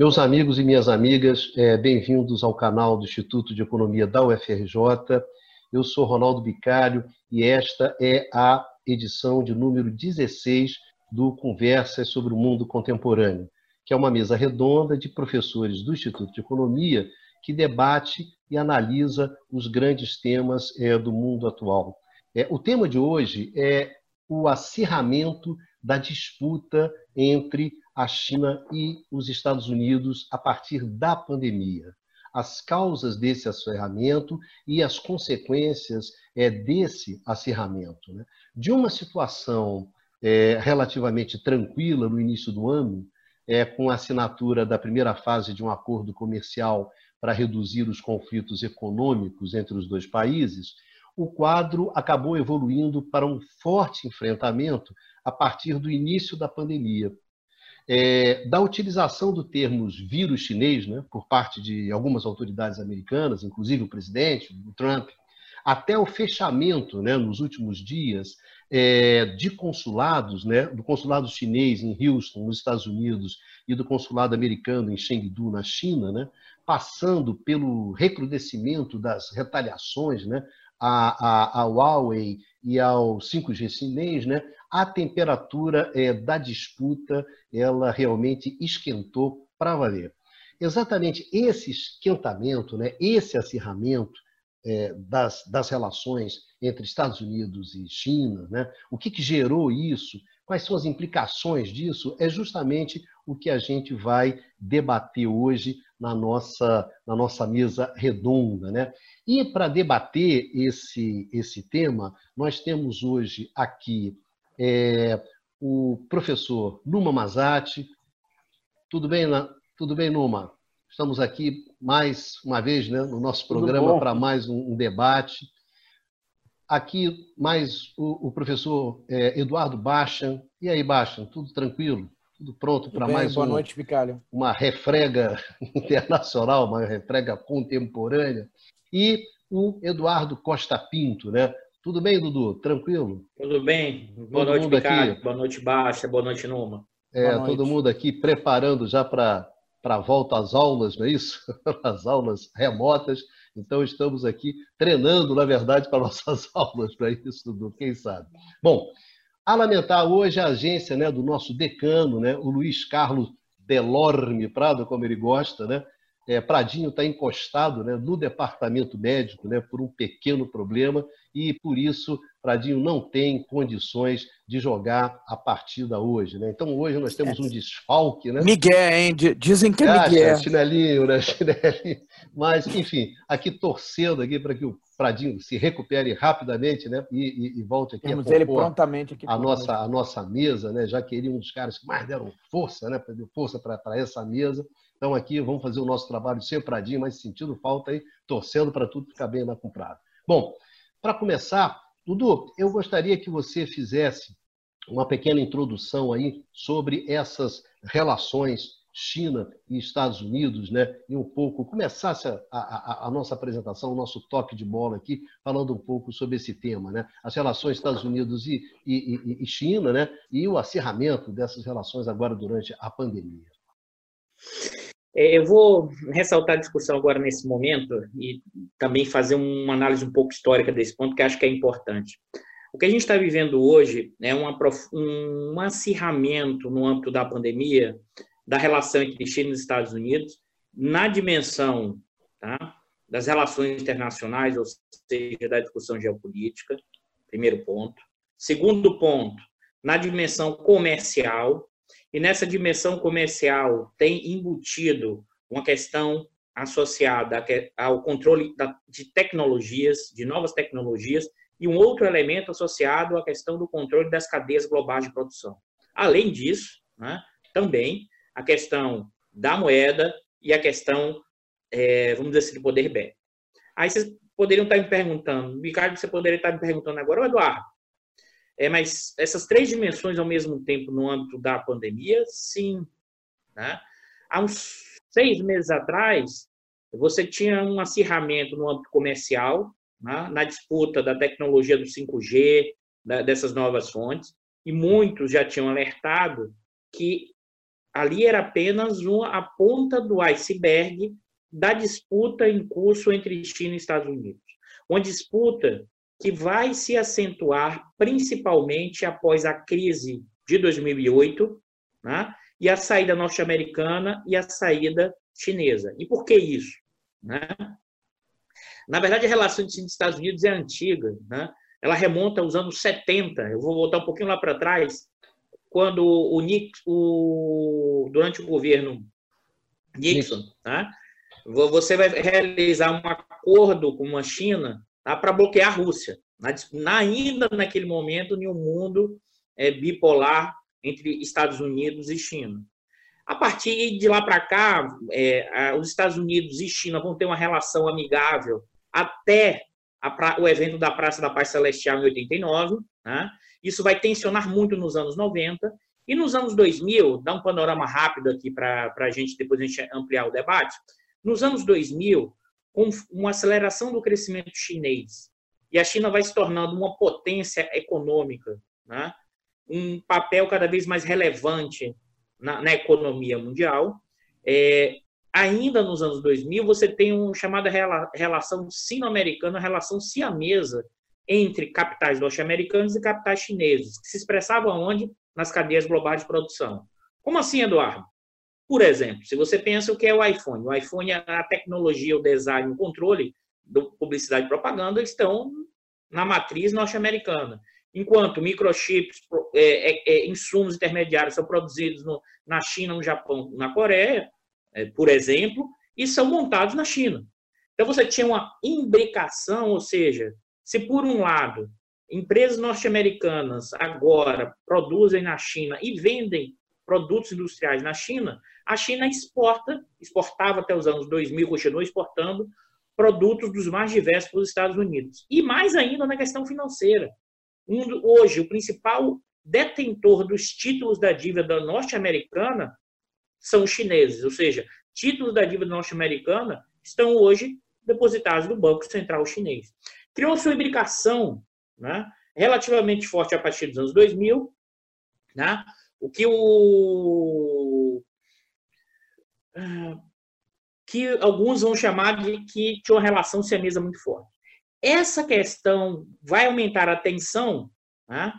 Meus amigos e minhas amigas, é, bem-vindos ao canal do Instituto de Economia da UFRJ. Eu sou Ronaldo Bicário e esta é a edição de número 16 do Conversas sobre o Mundo Contemporâneo, que é uma mesa redonda de professores do Instituto de Economia que debate e analisa os grandes temas é, do mundo atual. É, o tema de hoje é o acirramento da disputa entre a China e os Estados Unidos a partir da pandemia. As causas desse acirramento e as consequências é, desse acirramento. Né? De uma situação é, relativamente tranquila no início do ano, é, com a assinatura da primeira fase de um acordo comercial para reduzir os conflitos econômicos entre os dois países, o quadro acabou evoluindo para um forte enfrentamento a partir do início da pandemia. É, da utilização do termo vírus chinês, né, por parte de algumas autoridades americanas, inclusive o presidente, o Trump, até o fechamento, né, nos últimos dias, é, de consulados, né, do consulado chinês em Houston, nos Estados Unidos, e do consulado americano em Chengdu, na China, né, passando pelo recrudescimento das retaliações né, a, a, a Huawei e ao 5G chinês, né, a temperatura é, da disputa ela realmente esquentou para valer. Exatamente esse esquentamento, né, esse acirramento é, das, das relações entre Estados Unidos e China, né, o que, que gerou isso, quais são as implicações disso, é justamente o que a gente vai debater hoje na nossa, na nossa mesa redonda. Né? E para debater esse, esse tema, nós temos hoje aqui é, o professor Numa Mazati. Tudo bem, tudo bem, Numa? Estamos aqui mais uma vez né, no nosso programa para mais um, um, debate. Aqui mais o, o professor é, Eduardo Bachan. E aí, Bachan, tudo tranquilo? Tudo pronto para mais Boa um, noite, uma refrega internacional, uma refrega contemporânea. E o Eduardo Costa Pinto, né? Tudo bem, Dudu? Tranquilo? Tudo bem. Boa todo noite, Picalho. Boa noite, Baixa. Boa noite, Numa. É, noite. todo mundo aqui preparando já para a volta às aulas, não é isso? As aulas remotas. Então, estamos aqui treinando, na verdade, para nossas aulas, para isso, Dudu, quem sabe. Bom, a lamentar hoje a agência né, do nosso decano, né, o Luiz Carlos Delorme Prado, como ele gosta, né? É, Pradinho está encostado né, no departamento médico né, por um pequeno problema e, por isso, Pradinho não tem condições de jogar a partida hoje. Né? Então, hoje nós temos um desfalque. Né? Miguel, hein? Dizem que é Miguel. Chinelinho, né? Chinelinho. Mas, enfim, aqui torcendo aqui para que o Pradinho se recupere rapidamente né? e, e, e volte aqui Temos a ele prontamente aqui a nossa, a nossa mesa, né? já que ele é um dos caras que mais deram força, né? deu força para essa mesa. Então, aqui, vamos fazer o nosso trabalho sem Pradinho, mas sentindo falta aí, torcendo para tudo ficar bem na comprada. Bom, para começar, Dudu, eu gostaria que você fizesse uma pequena introdução aí sobre essas relações China e Estados Unidos, né? E um pouco começasse a, a, a, nossa apresentação, o nosso toque de bola aqui, falando um pouco sobre esse tema, né? As relações Estados Unidos e, e, e China, né? E o acirramento dessas relações agora durante a pandemia. É, eu vou ressaltar a discussão agora nesse momento e também fazer uma análise um pouco histórica desse ponto, que acho que é importante. O que a gente está vivendo hoje é um, um acirramento no âmbito da pandemia da relação entre China e Estados Unidos na dimensão tá, das relações internacionais, ou seja, da discussão geopolítica, primeiro ponto. Segundo ponto, na dimensão comercial, e nessa dimensão comercial tem embutido uma questão associada ao controle de tecnologias, de novas tecnologias, e um outro elemento associado à questão do controle das cadeias globais de produção. Além disso, né, também a questão da moeda e a questão, é, vamos dizer assim, do poder bélico. Aí vocês poderiam estar me perguntando, Ricardo, você poderia estar me perguntando agora, Eduardo, é, mas essas três dimensões ao mesmo tempo no âmbito da pandemia, sim. Né? Há uns seis meses atrás, você tinha um acirramento no âmbito comercial, né? na disputa da tecnologia do 5G, da, dessas novas fontes, e muitos já tinham alertado que ali era apenas uma, a ponta do iceberg da disputa em curso entre China e Estados Unidos. Uma disputa que vai se acentuar principalmente após a crise de 2008, né? e a saída norte-americana e a saída chinesa. E por que isso? Né? Na verdade, a relação entre os Estados Unidos é antiga. Né? Ela remonta aos anos 70. Eu vou voltar um pouquinho lá para trás, quando o, Nixon, o durante o governo Nixon, tá? você vai realizar um acordo com a China tá? para bloquear a Rússia. Na, ainda naquele momento, em um mundo é, bipolar entre Estados Unidos e China. A partir de lá para cá, é, os Estados Unidos e China vão ter uma relação amigável até a, o evento da Praça da Paz Celestial em 89. Né? Isso vai tensionar muito nos anos 90. E nos anos 2000, dá um panorama rápido aqui para a gente, depois a gente ampliar o debate. Nos anos 2000, com uma aceleração do crescimento chinês, e a China vai se tornando uma potência econômica, né? um papel cada vez mais relevante na, na economia mundial. É, ainda nos anos 2000, você tem uma chamada relação sino-americana, relação siamesa entre capitais norte-americanos e capitais chineses, que se expressavam onde? Nas cadeias globais de produção. Como assim, Eduardo? Por exemplo, se você pensa o que é o iPhone, o iPhone, a tecnologia, o design, o controle do publicidade e propaganda estão na matriz norte-americana. Enquanto microchips, é, é, é, insumos intermediários são produzidos no, na China, no Japão, na Coreia, é, por exemplo, e são montados na China. Então você tinha uma imbricação, ou seja, se por um lado empresas norte-americanas agora produzem na China e vendem produtos industriais na China, a China exporta, exportava até os anos 2000, continuou exportando produtos dos mais diversos para os Estados Unidos. E mais ainda na questão financeira um, hoje, o principal detentor dos títulos da dívida norte-americana são os chineses, ou seja, títulos da dívida norte-americana estão hoje depositados no Banco Central Chinês. Criou-se uma imbricação né, relativamente forte a partir dos anos 2000, né, o que o que alguns vão chamar de que tinha uma relação siamesa muito forte. Essa questão vai aumentar a tensão, né?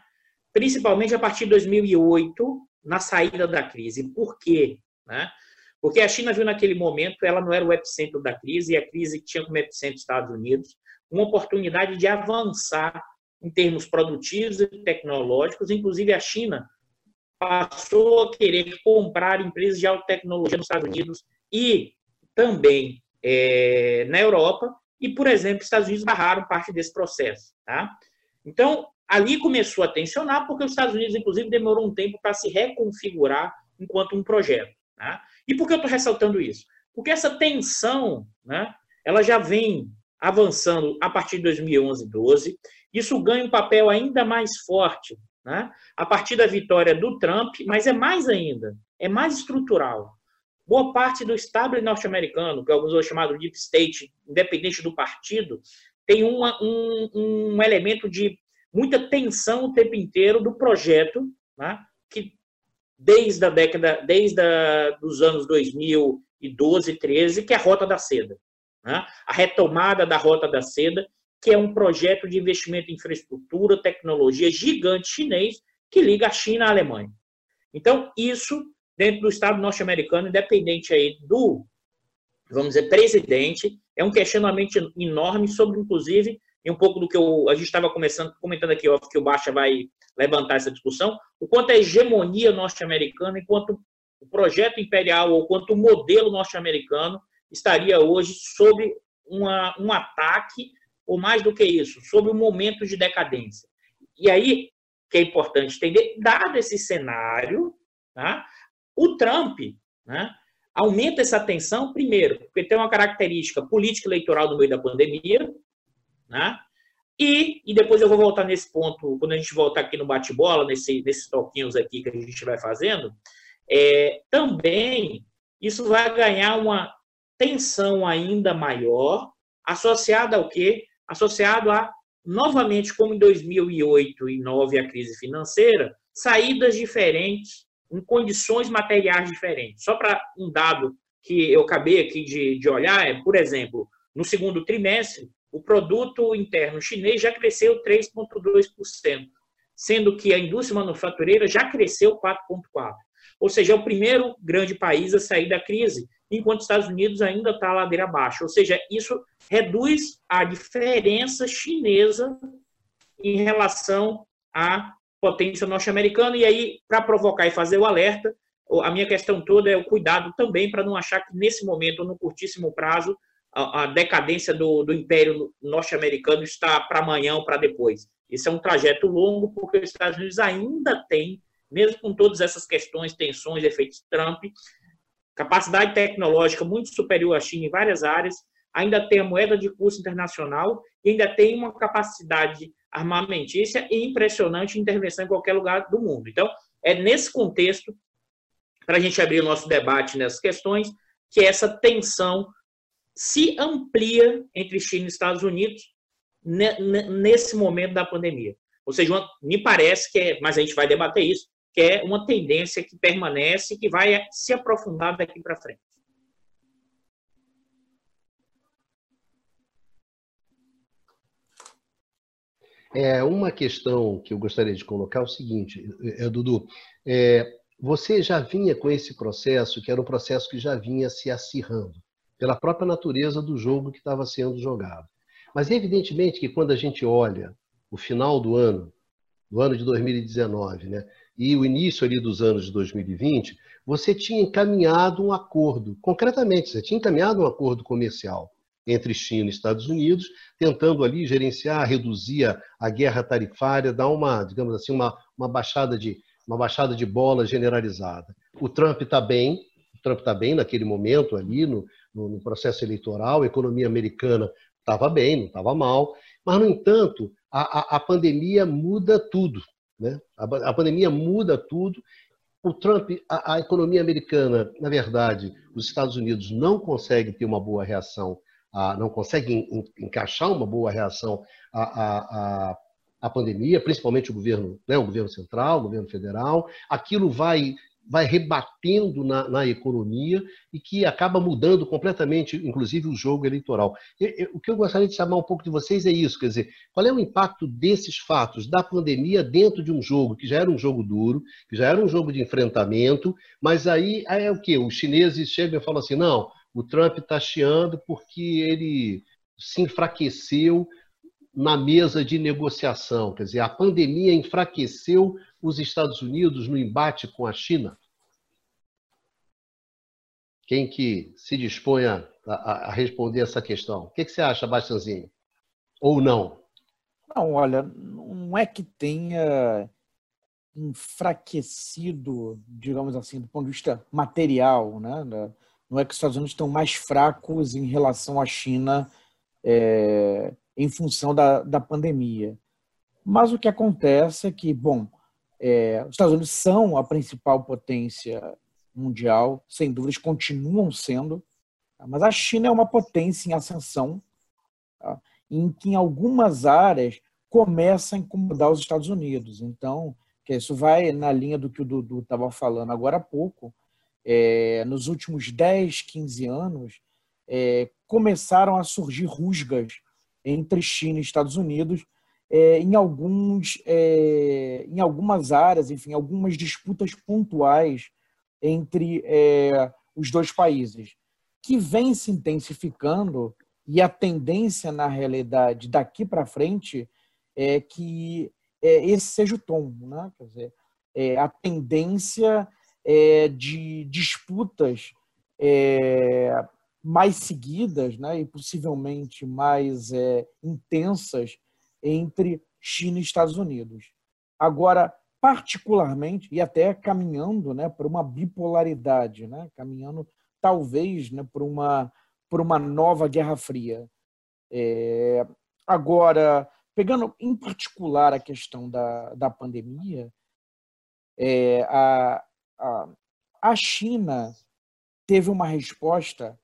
principalmente a partir de 2008, na saída da crise. Por quê? Né? Porque a China viu naquele momento, ela não era o epicentro da crise, e a crise tinha como epicentro os Estados Unidos, uma oportunidade de avançar em termos produtivos e tecnológicos. Inclusive, a China passou a querer comprar empresas de alta tecnologia nos Estados Unidos e também é, na Europa, e, por exemplo, os Estados Unidos barraram parte desse processo. Tá? Então, ali começou a tensionar, porque os Estados Unidos, inclusive, demorou um tempo para se reconfigurar enquanto um projeto. Tá? E por que eu estou ressaltando isso? Porque essa tensão, né, ela já vem avançando a partir de 2011, 12. Isso ganha um papel ainda mais forte né, a partir da vitória do Trump, mas é mais ainda, é mais estrutural boa parte do establishment norte-americano, que alguns vão chamar de deep state, independente do partido, tem uma, um, um elemento de muita tensão o tempo inteiro do projeto, né, que desde a década, desde a, dos anos 2012, 13, que é a Rota da Seda. Né? A retomada da Rota da Seda, que é um projeto de investimento em infraestrutura, tecnologia gigante chinês que liga a China à Alemanha. Então, isso dentro do Estado norte-americano, independente aí do, vamos dizer, presidente, é um questionamento enorme sobre, inclusive, e um pouco do que eu, a gente estava começando, comentando aqui, ó, que o Baixa vai levantar essa discussão, o quanto a hegemonia norte-americana, enquanto o projeto imperial ou quanto o modelo norte-americano estaria hoje sob uma, um ataque, ou mais do que isso, sob um momento de decadência. E aí, que é importante entender, dado esse cenário, tá? O Trump né, aumenta essa tensão, primeiro, porque tem uma característica política eleitoral no meio da pandemia, né, e, e depois eu vou voltar nesse ponto, quando a gente voltar aqui no bate-bola, nesse, nesses toquinhos aqui que a gente vai fazendo, é, também isso vai ganhar uma tensão ainda maior, associada ao quê? Associado a, novamente, como em 2008 e 2009 a crise financeira, saídas diferentes em condições materiais diferentes. Só para um dado que eu acabei aqui de, de olhar, é, por exemplo, no segundo trimestre, o produto interno chinês já cresceu 3,2%, sendo que a indústria manufatureira já cresceu 4,4%. Ou seja, é o primeiro grande país a sair da crise, enquanto os Estados Unidos ainda está ladeira abaixo. Ou seja, isso reduz a diferença chinesa em relação à potência norte-americana. E aí, para provocar e fazer o alerta, a minha questão toda é o cuidado também para não achar que nesse momento, no curtíssimo prazo, a, decadência do, do Império norte-americano está para amanhã ou para depois. Isso é um trajeto longo, porque os Estados Unidos ainda tem mesmo com todas essas questões, tensões, efeitos Trump, capacidade tecnológica muito superior à China em várias áreas, ainda tem a moeda de curso internacional e ainda tem uma capacidade armamentícia e impressionante intervenção em qualquer lugar do mundo. Então, é nesse contexto, para a gente abrir o nosso debate nessas questões, que essa tensão se amplia entre China e Estados Unidos nesse momento da pandemia. Ou seja, me parece que é, mas a gente vai debater isso, que é uma tendência que permanece e que vai se aprofundar daqui para frente. É uma questão que eu gostaria de colocar é o seguinte, é, Dudu, é, você já vinha com esse processo, que era um processo que já vinha se acirrando, pela própria natureza do jogo que estava sendo jogado. Mas evidentemente que quando a gente olha o final do ano, do ano de 2019, né, e o início ali dos anos de 2020, você tinha encaminhado um acordo, concretamente, você tinha encaminhado um acordo comercial entre China e Estados Unidos, tentando ali gerenciar, reduzir a, guerra tarifária, dar uma, digamos assim, uma, uma baixada de uma baixada de bola generalizada. O Trump está bem, o Trump está bem naquele momento ali no, no, no processo eleitoral, a economia americana estava bem, não estava mal, mas no entanto a, a, a pandemia muda tudo. Né? A, a pandemia muda tudo. O Trump, a, a, economia americana, na verdade, os Estados Unidos não conseguem ter uma boa reação, a, não conseguem encaixar uma boa reação à, à, pandemia, principalmente o governo, né, o governo central, o governo federal. Aquilo vai vai rebatendo na, na, economia e que acaba mudando completamente, inclusive, o jogo eleitoral. o que eu gostaria de chamar um pouco de vocês é isso, quer dizer, qual é o impacto desses fatos, da pandemia dentro de um jogo que já era um jogo duro, que já era um jogo de enfrentamento, mas aí, aí é o quê? Os chineses chegam e falam assim, não, o Trump está chiando porque ele se enfraqueceu na mesa de negociação. Quer dizer, a pandemia enfraqueceu os Estados Unidos no embate com a China? Quem que se dispõe a, a, responder essa questão? O que, que você acha, Bastianzinho? Ou não? Não, olha, não é que tenha enfraquecido, digamos assim, do ponto de vista material, né? Não é que os Estados Unidos estão mais fracos em relação à China é, em função da, da pandemia. Mas o que acontece é que, bom, é, os Estados Unidos são a principal potência mundial, sem dúvidas, continuam sendo, tá? mas a China é uma potência em ascensão, tá? em que em algumas áreas começa a incomodar os Estados Unidos. Então, isso vai na linha do que o Dudu estava falando agora há pouco, é, nos últimos 10, 15 anos, é, começaram a surgir rusgas entre China e Estados Unidos é, em, alguns, é, em algumas áreas, enfim, algumas disputas pontuais entre é, os dois países, que vem se intensificando e a tendência, na realidade, daqui para frente é que é, esse seja o tom. Né? Quer dizer, é, a tendência é de disputas é, mais seguidas né, e possivelmente mais é, intensas entre China e Estados Unidos. Agora, particularmente, e até caminhando né, para uma bipolaridade, né, caminhando talvez né, para uma, uma nova Guerra Fria. É, agora, pegando em particular a questão da, da pandemia, é, a, a, a China teve uma resposta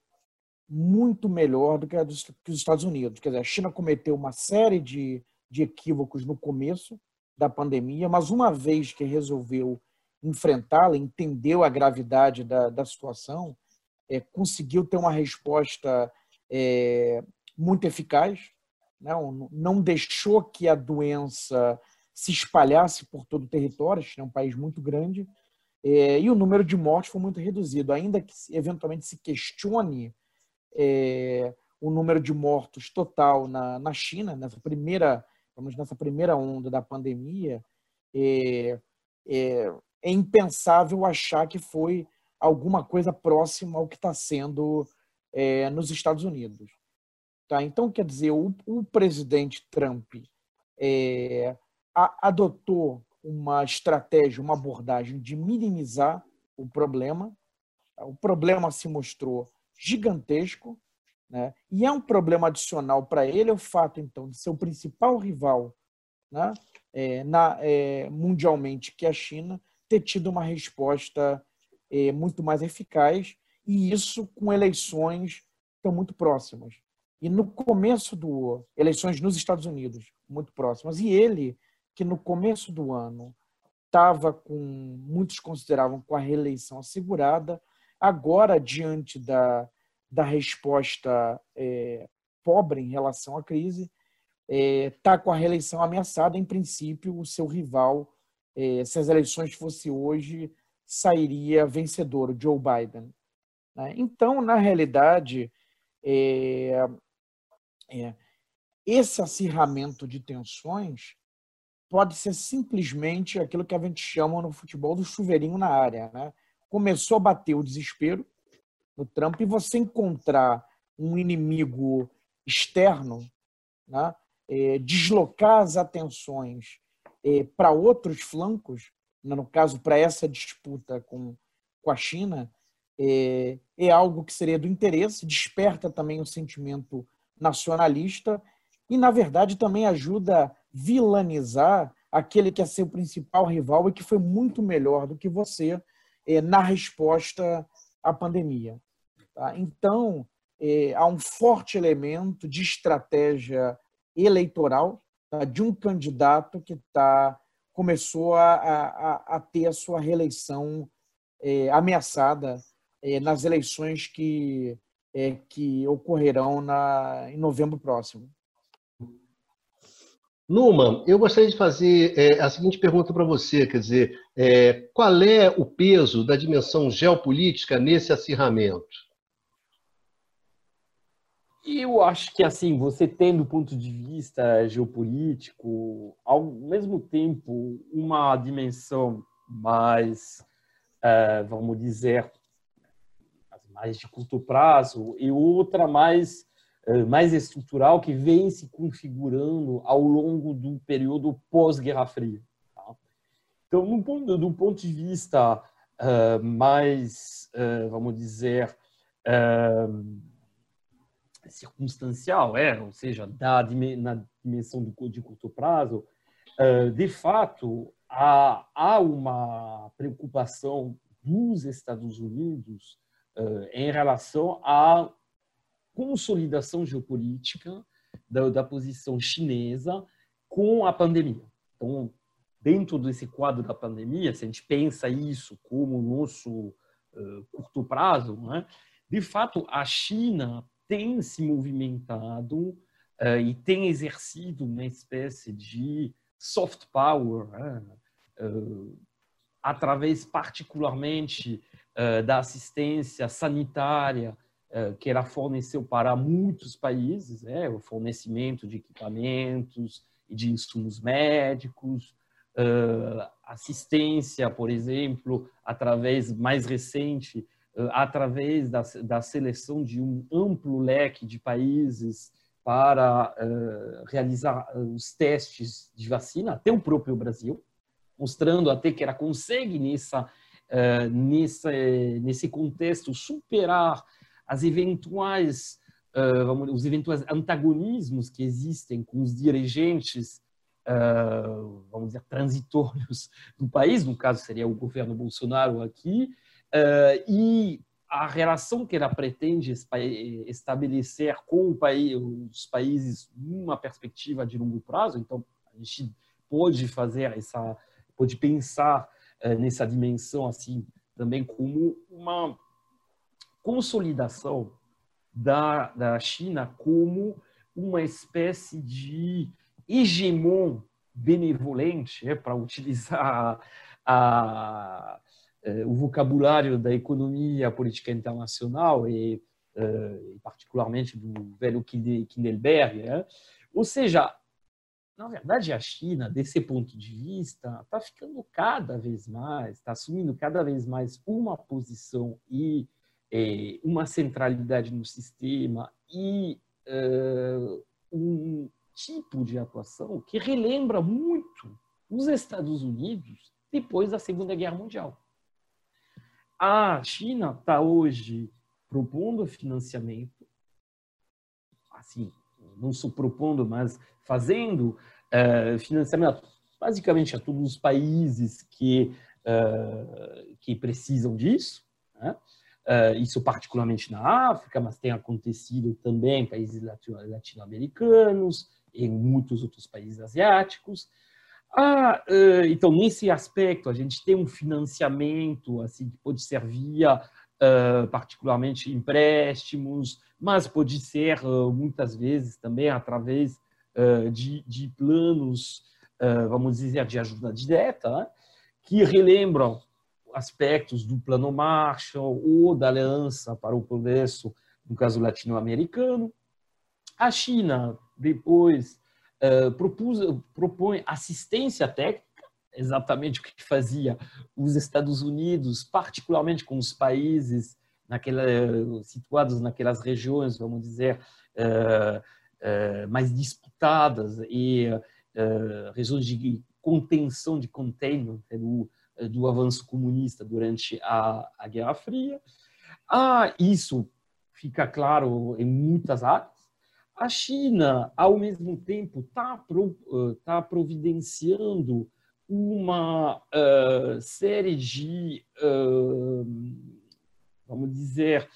muito melhor do que, a dos, que os Estados Unidos. Quer dizer, a China cometeu uma série de, de equívocos no começo da pandemia, mas uma vez que resolveu enfrentá-la, entendeu a gravidade da, da situação, é, conseguiu ter uma resposta é, muito eficaz, não, né? não deixou que a doença se espalhasse por todo o território, é um país muito grande, é, e o número de mortes foi muito reduzido, ainda que eventualmente se questione é, o número de mortos total na, na China, nessa primeira, vamos nessa primeira onda da pandemia, é, é, é impensável achar que foi alguma coisa próxima ao que está sendo é, nos Estados Unidos. Tá? Então, quer dizer, o, o presidente Trump é, a, adotou uma estratégia, uma abordagem de minimizar o problema. O problema se mostrou gigantesco, né? e é um problema adicional para ele é o fato, então, de ser o principal rival né? É, na, é, mundialmente, que é a China, ter tido uma resposta é, muito mais eficaz, e isso com eleições estão muito próximas. E no começo do eleições nos Estados Unidos, muito próximas, e ele que no começo do ano estava com muitos consideravam com a reeleição assegurada, agora diante da, da resposta é, pobre em relação à crise, está é, com a reeleição ameaçada. Em princípio, o seu rival, é, se as eleições fossem hoje, sairia vencedor, o Joe Biden. Né? Então, na realidade, é, é, esse acirramento de tensões pode ser simplesmente aquilo que a gente chama no futebol do chuveirinho na área. Né? Começou a bater o desespero no Trump e você encontrar um inimigo externo, né? é, deslocar as atenções é, para outros flancos, né? no caso, para essa disputa com, com a China, é, é algo que seria do interesse, desperta também o sentimento nacionalista e, na verdade, também ajuda a vilanizar aquele que é seu principal rival e que foi muito melhor do que você é, na resposta à pandemia. Tá? Então, é, há um forte elemento de estratégia eleitoral tá? de um candidato que tá, começou a, a, a ter a sua reeleição é, ameaçada é, nas eleições que é, que ocorrerão na, em novembro próximo. Numa, eu gostaria de fazer é, a seguinte pergunta para você, quer dizer, é, qual é o peso da dimensão geopolítica nesse acirramento? Eu acho que assim, você tem do ponto de vista geopolítico, ao mesmo tempo, uma dimensão mais, é, vamos dizer, mais de curto prazo e outra mais mais estrutural que vem se configurando ao longo do período pós-Guerra Fria. Tá? Então, do ponto, do ponto de vista uh, mais, uh, vamos dizer, uh, circunstancial, é, ou seja, da, na dimensão do, de curto prazo, de fato, há, há uma preocupação dos Estados Unidos em relação à consolidação geopolítica da, da posição chinesa com a pandemia. Então, dentro desse quadro da pandemia, se a gente pensa isso como nosso uh, curto prazo, né, de fato, a China tem se movimentado uh, e tem exercido uma espécie de soft power, né, uh, através particularmente da assistência sanitária que ela forneceu para muitos países, é, o fornecimento de equipamentos e de insumos médicos, eh, assistência, por exemplo, através mais recente, eh, através da, da seleção de um amplo leque de países para realizar os testes de vacina, até o próprio Brasil, mostrando até que ela consegue nessa, nesse, nesse contexto superar as eventuais, uh, vamos, os eventuais antagonismos que existem com os dirigentes, uh, vamos dizer, transitórios do país, no caso seria o governo Bolsonaro aqui, uh, e a relação que ela pretende estabelecer com país, os países numa perspectiva de longo prazo. Então, a gente pode fazer essa, pode pensar nessa dimensão assim também como uma consolidação da, da China como uma espécie de hegemon benevolente, é, para utilizar a, é, o vocabulário da economia política internacional e, uh, particularmente do velho Kindelberg. É? Ou seja, na verdade, a China, desse ponto de vista, está ficando cada vez mais, está assumindo cada vez mais uma posição e é, uma centralidade no sistema e uh, um tipo de atuação que relembra muito os Estados Unidos depois da Segunda Guerra Mundial. A China está hoje propondo financiamento, assim, não só propondo, mas fazendo uh, financiamento basicamente a todos os países que, uh, que precisam disso. Né? Uh, isso particularmente na África, mas tem acontecido também em países latino-americanos, em muitos outros países asiáticos. Ah, uh, então, nesse aspecto, a gente tem um financiamento assim que pode ser via, uh, particularmente, empréstimos, mas pode ser, muitas vezes, também através de, de, planos, vamos dizer, de ajuda direta, que relembram aspectos do Plano Marshall ou da Aliança para o Progresso, no caso latino-americano. A China, depois, uh, propus, propõe assistência técnica, exatamente o que fazia os Estados Unidos, particularmente com os países naquela, situados naquelas regiões, vamos dizer, uh, uh, mais disputadas e regiões de contenção, de containment, do, do avanço comunista durante a, a Guerra Fria. Ah, isso fica claro em muitas áreas. A China, ao mesmo tempo, está tá providenciando uma uh, série de, uh, vamos dizer,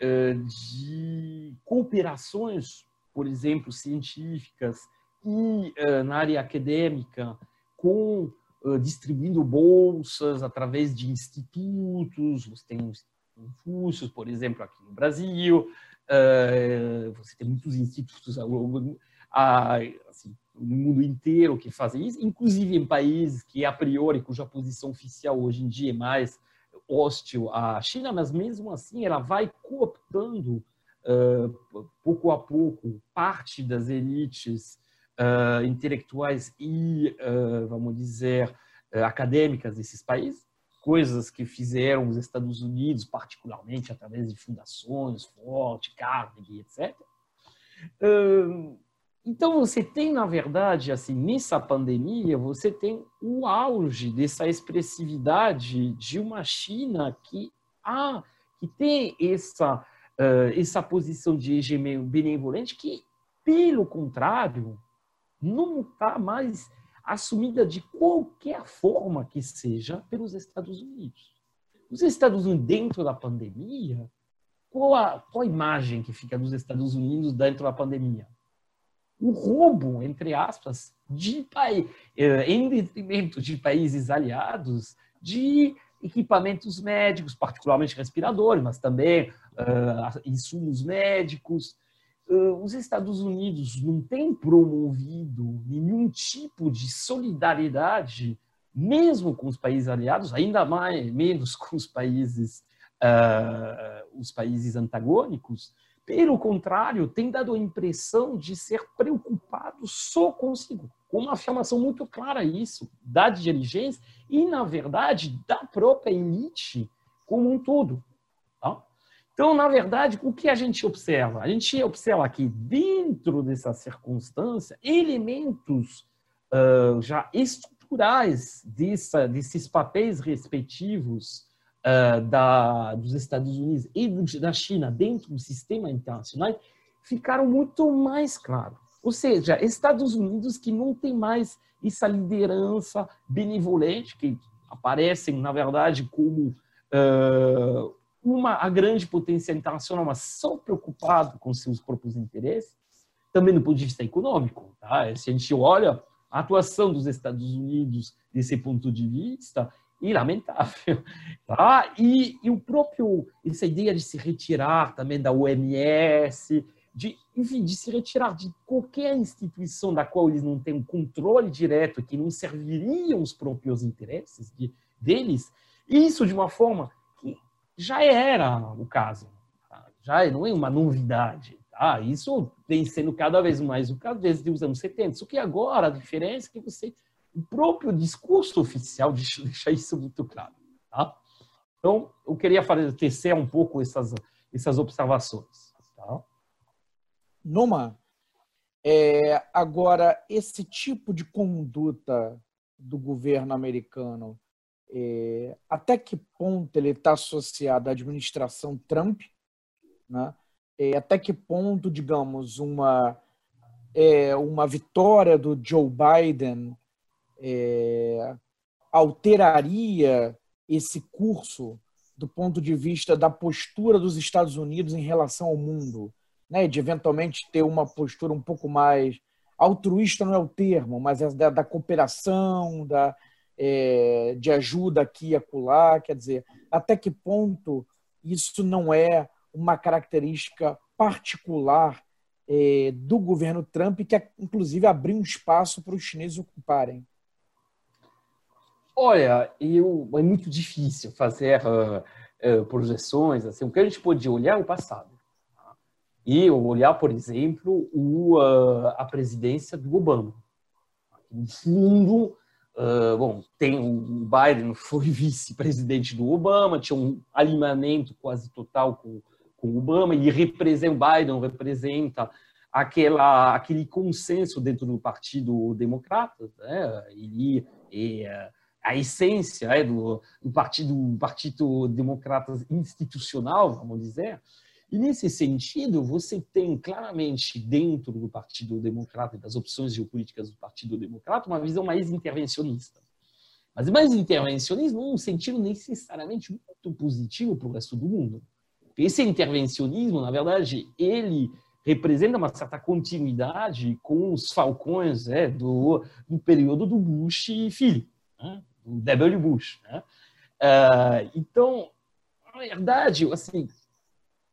uh, de cooperações, por exemplo, científicas e na área acadêmica com distribuindo bolsas através de institutos, você tem os Confúcios, por exemplo, aqui no Brasil, você tem muitos institutos assim, no mundo inteiro que fazem isso, inclusive em países que, a priori, cuja posição oficial hoje em dia é mais hostil à China, mas mesmo assim ela vai cooptando pouco a pouco parte das elites uh, intelectuais e, uh, vamos dizer, uh, acadêmicas desses países, coisas que fizeram os Estados Unidos, particularmente através de fundações, Ford, Carnegie, etc. Então, você tem, na verdade, assim, nessa pandemia, você tem o auge dessa expressividade de uma China que, ah, que tem essa, essa posição de hegemonia benevolente que, pelo contrário, não está mais assumida de qualquer forma que seja pelos Estados Unidos. Os Estados Unidos, dentro da pandemia, qual a, qual a imagem que fica dos Estados Unidos dentro da pandemia? O roubo, entre aspas, de eh, em detrimento de países aliados, de equipamentos médicos, particularmente respiradores, mas também uh, insumos médicos, os Estados Unidos não têm promovido nenhum tipo de solidariedade, mesmo com os países aliados, ainda mais menos com os países uh, os países antagônicos. Pelo contrário, tem dado a impressão de ser preocupado só consigo, uma afirmação muito clara isso da dirigência e, na verdade, da própria elite como um todo. Então, na verdade, o que a gente observa? A gente observa aqui, dentro dessa circunstância, elementos uh, já estruturais dessa, desses papéis respectivos uh, da, dos Estados Unidos e da China dentro do sistema internacional ficaram muito mais claros. Ou seja, Estados Unidos que não tem mais essa liderança benevolente, que aparecem, na verdade, como uh, uma a grande potência internacional, mas só preocupado com seus próprios interesses, também do ponto de vista econômico. Tá? Se a gente olha a atuação dos Estados Unidos desse ponto de vista, e lamentável. Tá? E, e o próprio, essa ideia de se retirar também da OMS, de, enfim, de se retirar de qualquer instituição da qual eles não têm um controle direto, que não serviriam os próprios interesses de, deles, isso de uma forma já era o caso, tá? já não é uma novidade. Tá? Isso vem sendo cada vez mais o caso desde os anos 70. Só que agora a diferença é que você, o próprio discurso oficial deixa, isso muito claro. Tá? Então, eu queria fazer, tecer um pouco essas, essas observações. Tá? Numa, é, agora, esse tipo de conduta do governo americano, é, até que ponto ele está associado à administração Trump, né? É, até que ponto, digamos, uma, é, uma vitória do Joe Biden é, alteraria esse curso do ponto de vista da postura dos Estados Unidos em relação ao mundo? né, de eventualmente ter uma postura um pouco mais altruísta não é o termo, mas é da, da cooperação, da, é, de ajuda aqui e acolá, quer dizer, até que ponto isso não é uma característica particular é, do governo Trump que, inclusive, abriu um espaço para os chineses ocuparem? Olha, eu, é muito difícil fazer uh, uh, projeções. Assim, o que a gente pode olhar é o passado e olhar, por exemplo, o, uh, a presidência do Obama. No fundo, uh, bom, tem o Biden foi vice-presidente do Obama, tinha um alinhamento quase total com, com o Obama, e representa, o Biden representa aquela, aquele consenso dentro do Partido Democrata, né? ele é a essência é, do, do partido, do partido Democrata institucional, vamos dizer, e nesse sentido, você tem claramente dentro do Partido Democrata e das opções geopolíticas do Partido Democrata uma visão mais intervencionista. Mas mais intervencionismo num sentido necessariamente muito positivo para o resto do mundo. Esse intervencionismo, na verdade, ele representa uma certa continuidade com os falcões né, do, do período do Bush filho, né, do W. Bush. Né? Uh, então, na verdade, assim,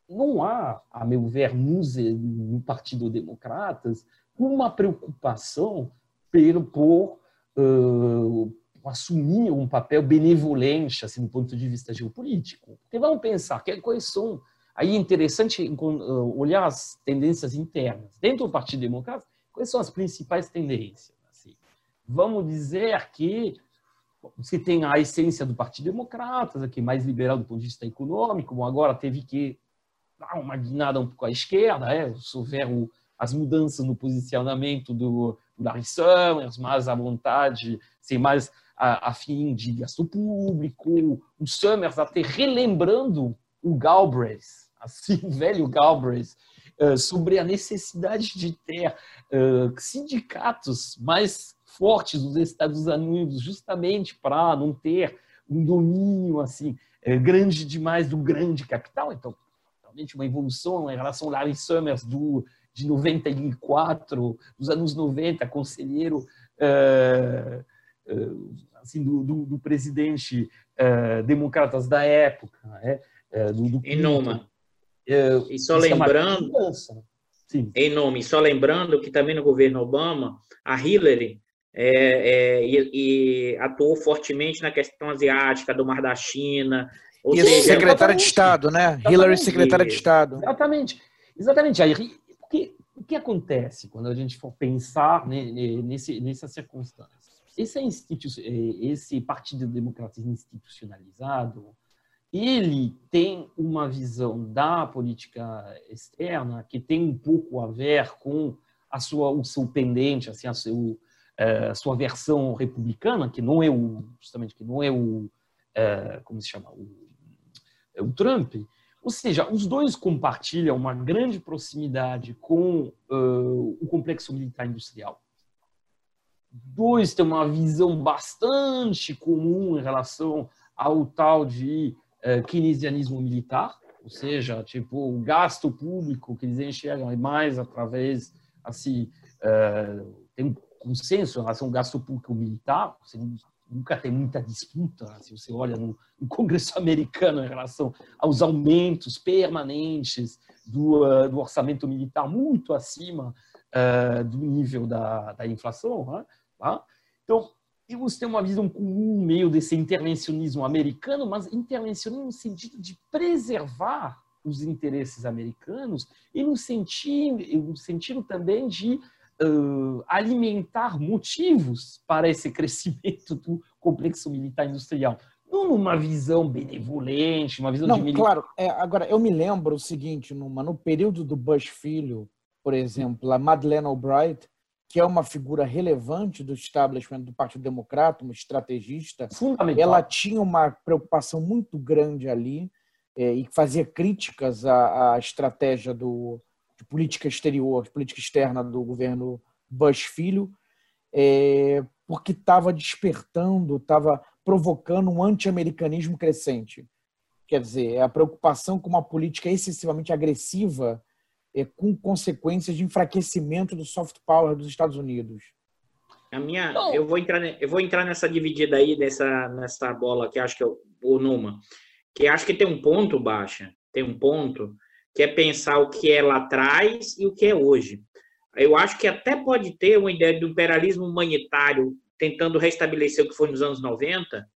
não há, a meu ver, no Partido Democratas, uma preocupação por, por uh, assumir um papel benevolente, assim, do ponto de vista geopolítico. Porque vamos pensar, quais são... Aí é interessante olhar as tendências internas. Dentro do Partido Democrata, quais são as principais tendências? Assim, vamos dizer que você tem a essência do Partido Democrata, aqui mais liberal do ponto de vista econômico, agora teve que dar uma guinada um pouco à esquerda, é, se houver o, as mudanças no posicionamento do, do Larry Summers, mais à vontade, sem mais a, a de gasto público, o Summers até relembrando o Galbraith, assim, o velho Galbraith, uh, sobre a necessidade de ter uh, sindicatos mais fortes nos Estados Unidos, justamente para não ter um domínio assim uh, grande demais do grande capital. Então, realmente uma evolução em relação ao Larry Summers do, de 94, dos anos 90, conselheiro uh, uh, assim, do, do, do presidente uh, democratas da época. Né? do, do em Noma. e só lembrando, em nome, só lembrando que também no governo Obama, a Hillary é, é, e, e, atuou fortemente na questão asiática, do Mar da China, ou Isso, seja, secretária de Estado, né? Exatamente. Hillary, secretária de Estado. Exatamente. Exatamente. Aí, o, que, o que acontece quando a gente for pensar nesse, nessa circunstância? Esse, institu esse Partido Democrata institucionalizado, ele tem uma visão da política externa que tem um pouco a ver com a sua, o seu pendente, assim, a, seu, eh, a sua versão republicana, que não é o, justamente, que não é o, como se chama, o é o Trump. Ou seja, os dois compartilham uma grande proximidade com uh, o complexo militar industrial. Dois têm uma visão bastante comum em relação ao tal de uh, keynesianismo militar, ou seja, tipo o gasto público que eles enxergam é mais através assim uh, tem um consenso em relação ao gasto público militar, nunca tem muita disputa, se você olha no, no, Congresso americano em relação aos aumentos permanentes do, uh, do orçamento militar muito acima uh, do nível da, da inflação. Né? Tá? Então, temos ter uma visão comum meio desse intervencionismo americano, mas intervencionismo no sentido de preservar os interesses americanos e no sentido, no sentido também de uh, alimentar motivos para esse crescimento do complexo militar industrial. Não numa visão benevolente, uma visão Não, de claro. É, agora, eu me lembro o seguinte, numa, no período do Bush Filho, por exemplo, a Madeleine Albright, que é uma figura relevante do establishment do Partido Democrata, uma estrategista, ela tinha uma preocupação muito grande ali é, e fazia críticas à, à estratégia do, de política exterior, de política externa do governo Bush filho, é, porque estava despertando, estava provocando um anti-americanismo crescente. Quer dizer, é a preocupação com uma política excessivamente agressiva é, com consequências de enfraquecimento do soft power dos Estados Unidos. A minha, eu vou entrar, eu vou entrar nessa dividida aí nessa nessa bola que acho que é o, o Numa, que acho que tem um ponto baixa, tem um ponto que é pensar o que é lá atrás e o que é hoje. Eu acho que até pode ter uma ideia do imperialismo humanitário tentando restabelecer o que foi nos anos 90,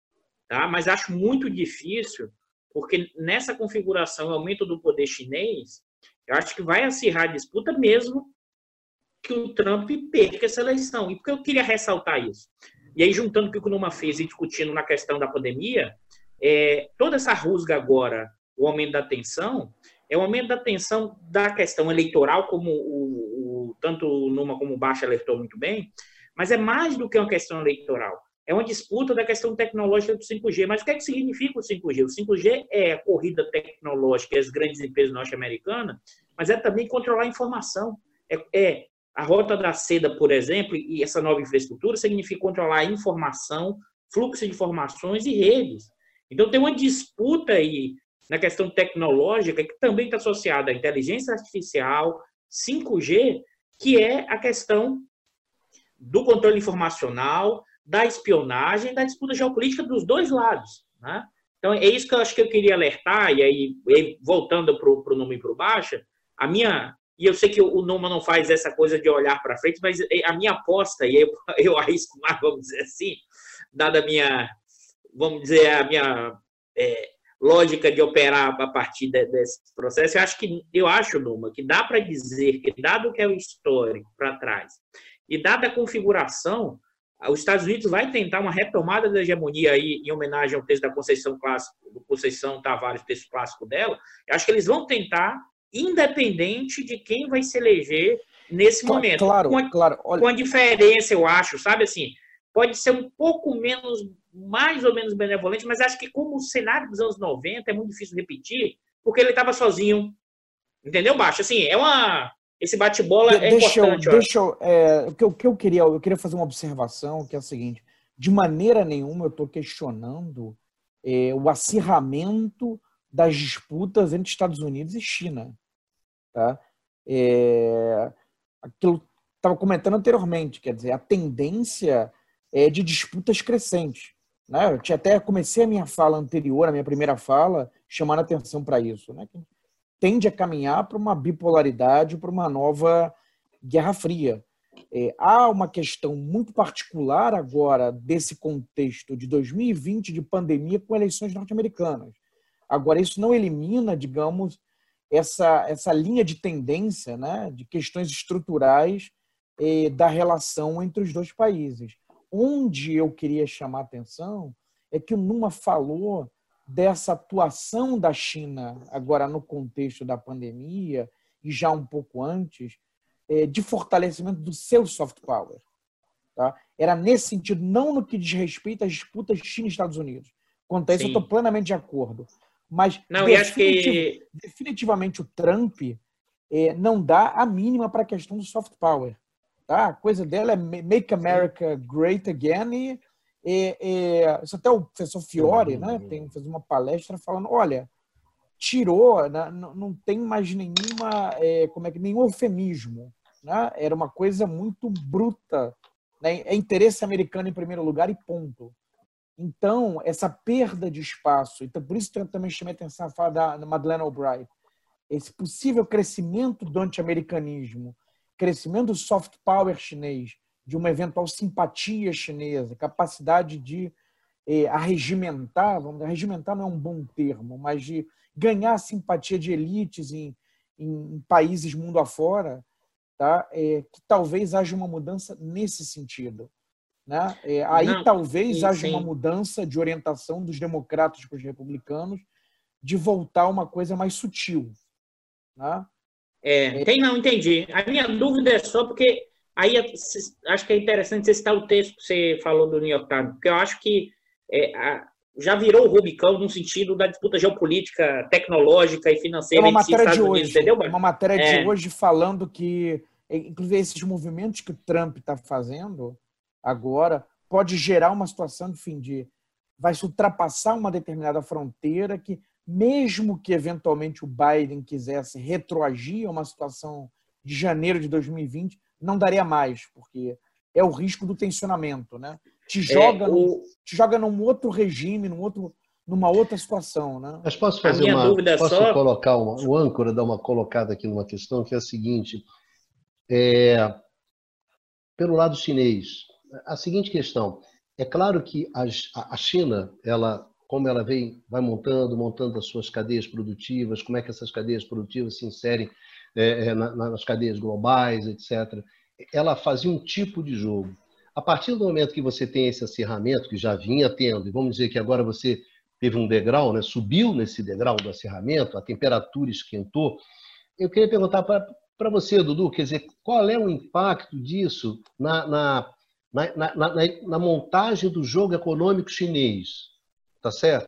tá? mas acho muito difícil, porque nessa configuração, aumento do poder chinês, eu acho que vai acirrar a disputa mesmo que o Trump perca essa eleição. E por que eu queria ressaltar isso? E aí, juntando o que o Numa fez e discutindo na questão da pandemia, é, toda essa rusga agora, o aumento da tensão, é o aumento da tensão da questão eleitoral, como o, o, tanto o Numa como o Baixa alertou muito bem, mas é mais do que uma questão eleitoral. É uma disputa da questão tecnológica do 5G. Mas o que, é que significa o 5G? O 5G é a corrida tecnológica as grandes empresas norte-americanas, mas é também controlar a informação. É, é a rota da seda, por exemplo, e essa nova infraestrutura significa controlar a informação, fluxo de informações e redes. Então tem uma disputa aí na questão tecnológica, que também está associada à inteligência artificial, 5G, que é a questão do controle informacional, da espionagem, da disputa geopolítica dos dois lados. Né? Então, é isso que eu acho que eu queria alertar, e aí, voltando para o e para Baixa, a minha, e eu sei que o Numa não faz essa coisa de olhar para frente, mas a minha aposta, e eu, eu arrisco mais, vamos dizer assim, dada a minha, vamos dizer, a minha é, lógica de operar a partir de, desse processo, eu acho que eu acho, Numa, que dá para dizer que, dado que é o histórico para trás, e dada a configuração, os Estados Unidos vai tentar uma retomada da hegemonia aí, em homenagem ao texto da Conceição clássico, do Conceição Tavares, texto clássico dela. Eu acho que eles vão tentar, independente de quem vai se eleger nesse momento. Claro, com a, claro. Olha... Com a diferença, eu acho, sabe assim, pode ser um pouco menos mais ou menos benevolente, mas acho que como o cenário dos anos 90 é muito difícil repetir, porque ele estava sozinho. Entendeu, Baixo? Assim, é uma. Esse bate-bola é deixa importante. Eu, deixa eu, é, o, que eu, o que eu queria, eu queria fazer uma observação, que é a seguinte: de maneira nenhuma eu estou questionando é, o acirramento das disputas entre Estados Unidos e China. Tá? É, aquilo estava comentando anteriormente, quer dizer, a tendência é de disputas crescentes. Né? Eu tinha até comecei a minha fala anterior, a minha primeira fala, chamando atenção para isso. Né? Tende a caminhar para uma bipolaridade, para uma nova Guerra Fria. É, há uma questão muito particular agora desse contexto de 2020 de pandemia com eleições norte-americanas. Agora, isso não elimina, digamos, essa, essa linha de tendência né, de questões estruturais eh, da relação entre os dois países. Onde eu queria chamar a atenção é que o Numa falou dessa atuação da China, agora no contexto da pandemia, e já um pouco antes, é, de fortalecimento do seu soft power. Tá? Era nesse sentido, não no que diz respeito às disputas China e Estados Unidos. Quanto a isso, Sim. eu estou plenamente de acordo. Mas não, definitiv que... definitivamente o Trump é, não dá a mínima para a questão do soft power. Tá? A coisa dela é Make America Great Again e, e, e isso até o professor Fiore né, tem, fez uma palestra falando, olha, tirou, né, não, tem mais nenhuma, é, como é que, nenhum eufemismo. Né? Era uma coisa muito bruta. Né? É interesse americano em primeiro lugar e ponto. Então, essa perda de espaço, então por isso eu também chamei atenção a fala da Madeleine Albright, esse possível crescimento do anti-americanismo, crescimento do soft power chinês, de uma eventual simpatia chinesa, capacidade de eh, arregimentar, vamos dizer, arregimentar não é um bom termo, mas de ganhar a simpatia de elites em, em, países mundo afora, tá? É, que talvez haja uma mudança nesse sentido. Né? É, aí não, talvez sim, haja sim. uma mudança de orientação dos democratas para os republicanos de voltar a uma coisa mais sutil. Né? É, é, tem não, entendi. A minha dúvida é só porque aí acho que é interessante você citar o texto que você falou do New York Times, porque eu acho que é, a, já virou o Rubicão no sentido da disputa geopolítica, tecnológica e financeira é uma matéria de hoje, entendeu? É uma matéria de é. hoje falando que, inclusive, esses movimentos que o Trump está fazendo agora pode gerar uma situação, enfim, de vai se ultrapassar uma determinada fronteira que, mesmo que eventualmente o Biden quisesse retroagir a uma situação de janeiro de 2020, não daria mais, porque é o risco do tensionamento, né? Te é, joga, é, o... num, te joga num outro regime, num outro, numa outra situação, né? Mas posso fazer uma, dúvida posso só... colocar uma, o âncora dar uma colocada aqui numa questão que é a seguinte: é, pelo lado chinês, a seguinte questão. É claro que a, China, ela, como ela vem, vai montando, montando as suas cadeias produtivas, como é que essas cadeias produtivas se inserem é, é nas cadeias globais, etc. Ela fazia um tipo de jogo. A partir do momento que você tem esse acirramento, que já vinha tendo, e vamos dizer que agora você teve um degrau, né, subiu nesse degrau do acirramento, a temperatura esquentou, eu queria perguntar para você, Dudu, quer dizer, qual é o impacto disso na, na na, na, na, na montagem do jogo econômico chinês, tá certo?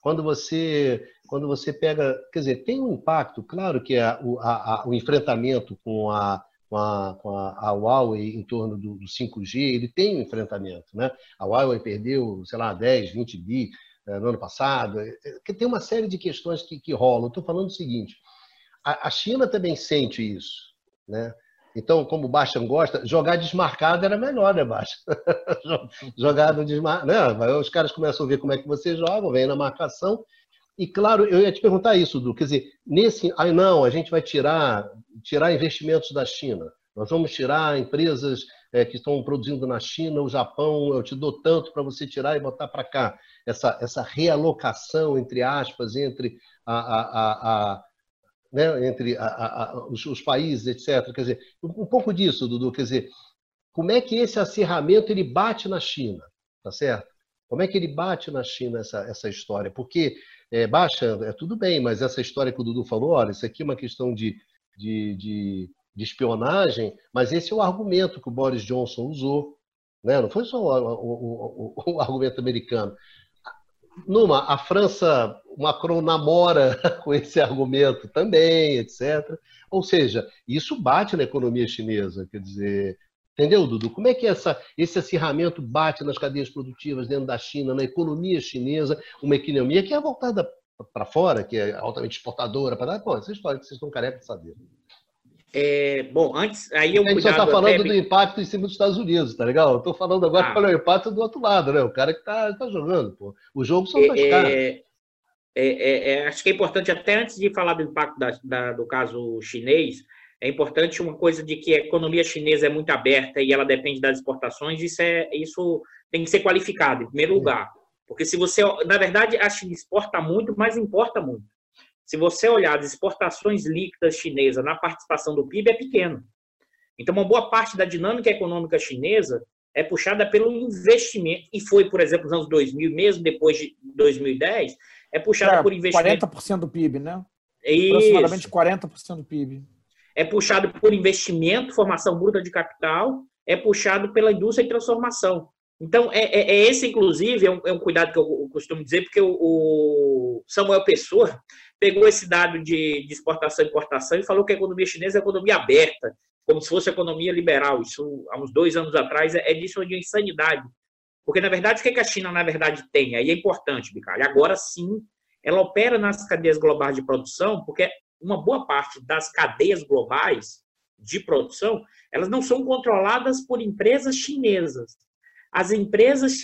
Quando você quando você pega, quer dizer, tem um impacto, claro que é o, a, a, o enfrentamento com a, com a, com a, Huawei em torno do, do, 5G, ele tem um enfrentamento, né? A Huawei perdeu, sei lá, 10, 20 bi eh, no ano passado, é, é, que tem uma série de questões que, que rolam. Estou falando o seguinte, a, a China também sente isso, né? Então, como o Bastian gosta, jogar desmarcado era melhor, né, Bastian? jogar no desmarcado. Né? Os caras começam a ver como é que você joga, vem na marcação. E, claro, eu ia te perguntar isso, Du. Quer dizer, nesse. Aí, não, a gente vai tirar, tirar investimentos da China. Nós vamos tirar empresas é, que estão produzindo na China, o Japão, eu te dou tanto para você tirar e botar para cá. Essa, essa realocação, entre aspas, entre a, a, a, né, entre a, a, os, os, países, etc. Quer dizer, um, pouco disso, Dudu, quer dizer, como é que esse acirramento ele bate na China, tá certo? Como é que ele bate na China essa, essa história? Porque é, baixa, é tudo bem, mas essa história que o Dudu falou, olha, isso aqui é uma questão de, de, de, de espionagem, mas esse é o argumento que o Boris Johnson usou, né? não foi só o, o, o, o argumento americano. Numa, a França, Macron namora com esse argumento também, etc. Ou seja, isso bate na economia chinesa, quer dizer, entendeu, Dudu? Como é que essa, esse acirramento bate nas cadeias produtivas dentro da China, na economia chinesa, uma economia que é voltada para fora, que é altamente exportadora, para pô, essa história que vocês estão carecas de saber. É, bom, antes, aí eu A gente só está falando do impacto em cima dos Estados Unidos, tá legal? Estou falando agora ah. o impacto do outro lado, né? O cara que está tá jogando, pô. O jogo são das é, caras. É, é, é, acho que é importante, até antes de falar do impacto da, da, do caso chinês, é importante uma coisa de que a economia chinesa é muito aberta e ela depende das exportações, isso, é, isso tem que ser qualificado, em primeiro lugar. Porque se você, na verdade, a China exporta muito, mas importa muito. Se você olhar as exportações líquidas chinesas na participação do PIB, é pequeno. Então, uma boa parte da dinâmica econômica chinesa é puxada pelo investimento, e foi, por exemplo, nos anos 2000, mesmo depois de 2010, é puxada é, por investimento. 40% do PIB, né? Isso. Aproximadamente 40% do PIB. É puxado por investimento, formação bruta de capital, é puxado pela indústria e transformação. Então, é, é, é esse, inclusive, é um, é um, cuidado que eu costumo dizer, porque o, o Samuel Pessoa pegou esse dado de, de exportação e importação e falou que a economia chinesa é economia aberta, como se fosse economia liberal. Isso, há uns dois anos atrás, é, é disso de insanidade. Porque, na verdade, o que, é que a China, na verdade, tem? Aí é importante, Bicalho. Agora sim, ela opera nas cadeias globais de produção, porque uma boa parte das cadeias globais de produção, elas não são controladas por empresas chinesas. As empresas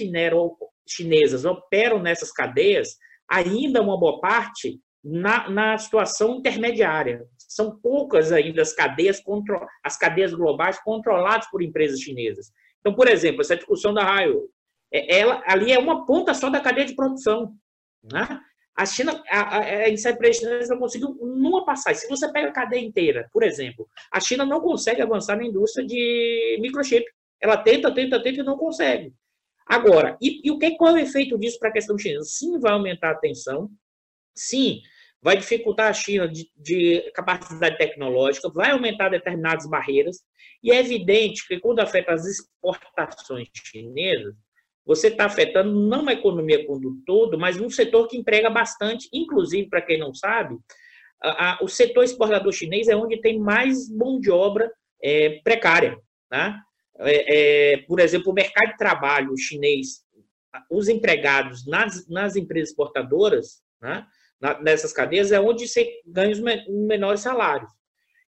chinesas operam nessas cadeias, ainda uma boa parte na, na situação intermediária. São poucas ainda as cadeias, contro, as cadeias globais controladas por empresas chinesas. Então, por exemplo, essa discussão da Raio, é, ela ali é uma ponta só da cadeia de produção. Né? A China, a empresa chinesa não conseguiu numa passagem. Se você pega a cadeia inteira, por exemplo, a China não consegue avançar na indústria de microchip. Ela tenta, tenta, tenta e não consegue. Agora, e, e o que, qual é o efeito disso para a questão chinesa? Sim, vai aumentar a tensão. Sim, vai dificultar a China de, de, capacidade tecnológica, vai aumentar determinadas barreiras, e é evidente que quando afeta as exportações chinesas, você está afetando não a economia como todo, mas um setor que emprega bastante, inclusive, para quem não sabe, a, a, o setor exportador chinês é onde tem mais mão de obra é, precária. Né? É, é, por exemplo, o mercado de trabalho chinês, os empregados nas, nas empresas exportadoras, né, nessas cadeias, é onde você ganha os menores salários.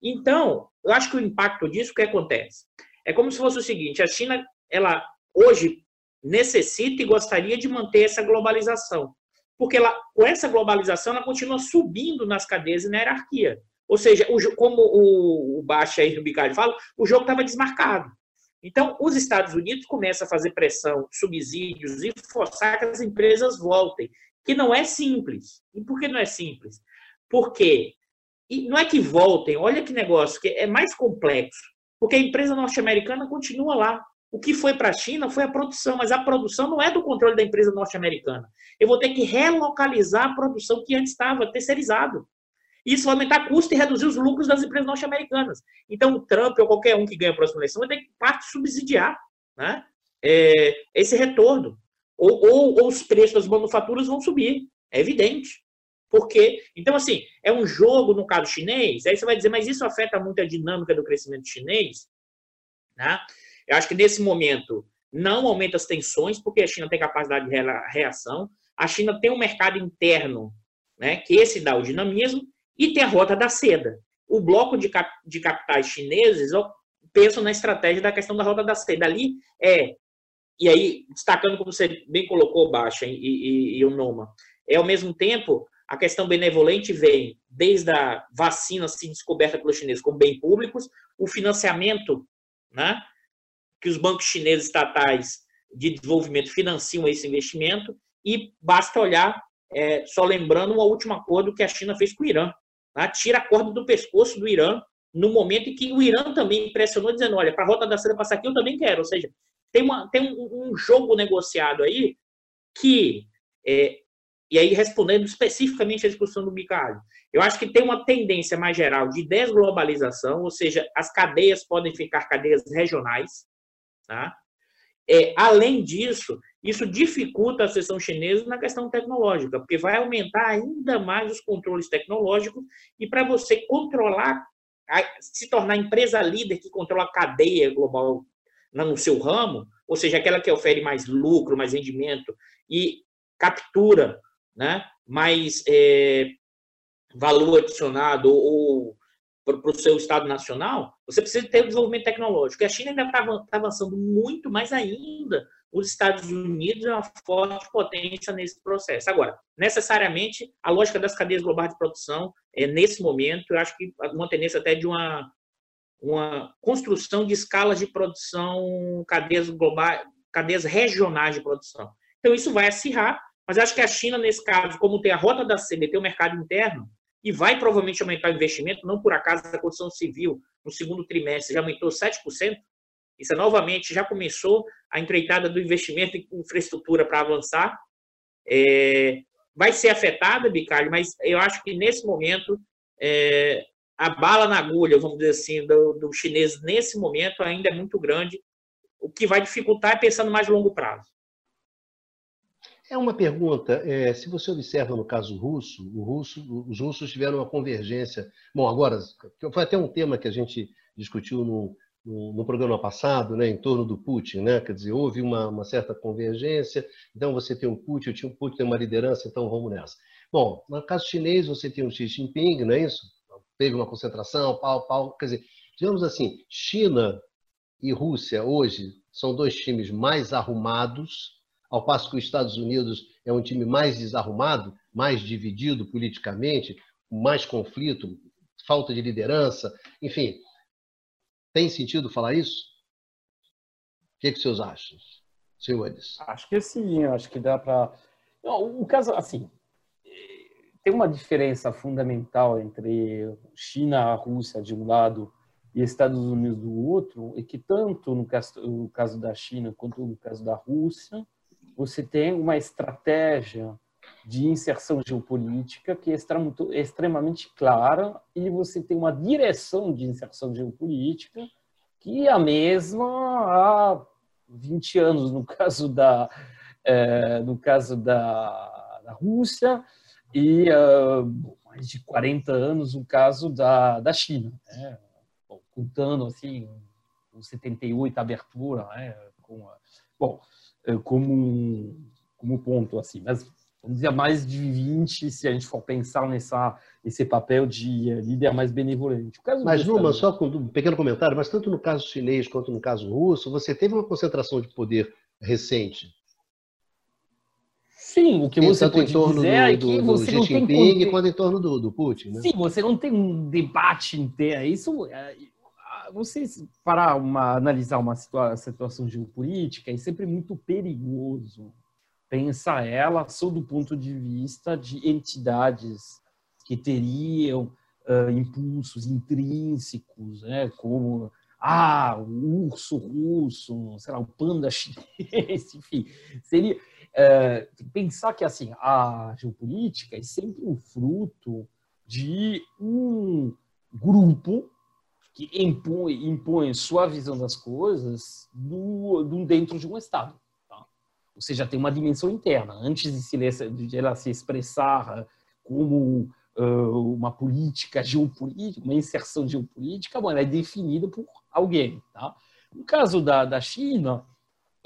Então, eu acho que o impacto disso, o que acontece? É como se fosse o seguinte, a China, ela hoje necessita e gostaria de manter essa globalização. Porque ela, com essa globalização, ela continua subindo nas cadeias e na hierarquia. Ou seja, o, como o, o Baixa aí no Bicalho fala, o jogo estava desmarcado. Então, os Estados Unidos começam a fazer pressão, subsídios e forçar que as empresas voltem, que não é simples. E por que não é simples? Porque e não é que voltem, olha que negócio, que é mais complexo. Porque a empresa norte-americana continua lá. O que foi para a China foi a produção, mas a produção não é do controle da empresa norte-americana. Eu vou ter que relocalizar a produção que antes estava terceirizado. Isso vai aumentar custo e reduzir os lucros das empresas norte-americanas. Então, o Trump ou qualquer um que ganhe a próxima eleição vai ter que parte subsidiar né, é, esse retorno. Ou, ou, ou os preços das manufaturas vão subir. É evidente. Porque, então, assim, é um jogo no caso chinês. Aí você vai dizer, mas isso afeta muito a dinâmica do crescimento chinês? Né? Eu acho que nesse momento não aumenta as tensões, porque a China tem capacidade de reação. A China tem um mercado interno, né, que esse dá o dinamismo, e tem a rota da seda. O bloco de, cap de capitais chineses pensam na estratégia da questão da rota da seda. Ali é, e aí, destacando como você bem colocou, Baixa e, e, e o Noma, é ao mesmo tempo a questão benevolente vem desde a vacina se descoberta pelos chineses como bem públicos, o financiamento né, que os bancos chineses estatais de desenvolvimento financiam esse investimento e basta olhar, é, só lembrando, um último acordo que a China fez com o Irã. Tá? Tira a corda do pescoço do Irã no momento em que o Irã também pressionou, dizendo, olha, para a rota da seda passar aqui, eu também quero. Ou seja, tem, uma, tem um, um jogo negociado aí que, é, e aí respondendo especificamente à discussão do Micalho, eu acho que tem uma tendência mais geral de desglobalização, ou seja, as cadeias podem ficar cadeias regionais, Tá? É, além disso, isso dificulta a sessão chinesa na questão tecnológica, porque vai aumentar ainda mais os controles tecnológicos e para você controlar, se tornar empresa líder que controla a cadeia global no seu ramo, ou seja, aquela que oferece mais lucro, mais rendimento e captura né, mais é, valor adicionado ou para o seu Estado nacional, você precisa ter o desenvolvimento tecnológico. E a China ainda está tá avançando muito mais ainda. Os Estados Unidos é uma forte potência nesse processo. Agora, necessariamente, a lógica das cadeias globais de produção, é, nesse momento, eu acho que uma tendência até de uma, uma construção de escalas de produção, cadeias globais, cadeias regionais de produção. Então, isso vai acirrar, mas acho que a China, nesse caso, como tem a rota da seda, tem o mercado interno, e vai provavelmente aumentar o investimento, não por acaso a construção civil no segundo trimestre já aumentou 7%, isso é, novamente já começou a empreitada do investimento em infraestrutura para avançar, é, vai ser afetada, Bicalho, mas eu acho que nesse momento é, a bala na agulha, vamos dizer assim, do, do chinês nesse momento ainda é muito grande, o que vai dificultar é pensando mais longo prazo. É uma pergunta. É, se você observa no caso russo, russo, os russos tiveram uma convergência. Bom, agora, foi até um tema que a gente discutiu no, no, no programa passado, né, em torno do Putin. Né? Quer dizer, houve uma, uma, certa convergência. Então, você tem um Putin, eu tinha um Putin, tem uma liderança, então vamos nessa. Bom, no caso chinês, você tem o Xi Jinping, não é isso? Teve uma concentração, pau, pau. Quer dizer, digamos assim, China e Rússia hoje são dois times mais arrumados ao passo que os Estados Unidos é um time mais desarrumado, mais dividido politicamente, mais conflito, falta de liderança, enfim. Tem sentido falar isso? O que, é que vocês acham, senhores? Acho que sim, acho que dá para. O caso, assim, tem uma diferença fundamental entre China, a Rússia de um lado e Estados Unidos do outro, é que tanto no caso, no caso da China quanto no caso da Rússia, você tem uma estratégia de inserção geopolítica que é extremamente clara e você tem uma direção de inserção geopolítica que é a mesma há 20 anos no caso da é, no caso da, da Rússia e mais de 40 anos no caso da, da China, né? contando assim, o 78 a abertura, né? com, bom, eh, como como ponto assim, mas vamos dizer mais de 20 se a gente for pensar nessa esse papel de eh, líder mais benevolente. mas numa só com um pequeno comentário, mas tanto no caso chinês quanto no caso russo, você teve uma concentração de poder recente. Sim, o que você pode dizer é que do, você do não Jinping tem... Quanto em torno do, do Putin. Né? Sim, você não tem um debate inteiro. Isso, é, você para uma, analisar uma situa situação geopolítica é sempre muito perigoso pensar ela sob o ponto de vista de entidades que teriam uh, impulsos intrínsecos, né, como ah, o urso russo, sei lá, o panda chinês, enfim, seria pensar que assim a geopolítica é sempre um fruto de um grupo que impõe, impõe sua visão das coisas do, do dentro de um Estado. Ou seja, tem uma dimensão interna. Antes de, se, de ela se expressar como uh, uma política geopolítica, uma inserção geopolítica, bom, ela é definida por alguém. Tá? No caso da, da China,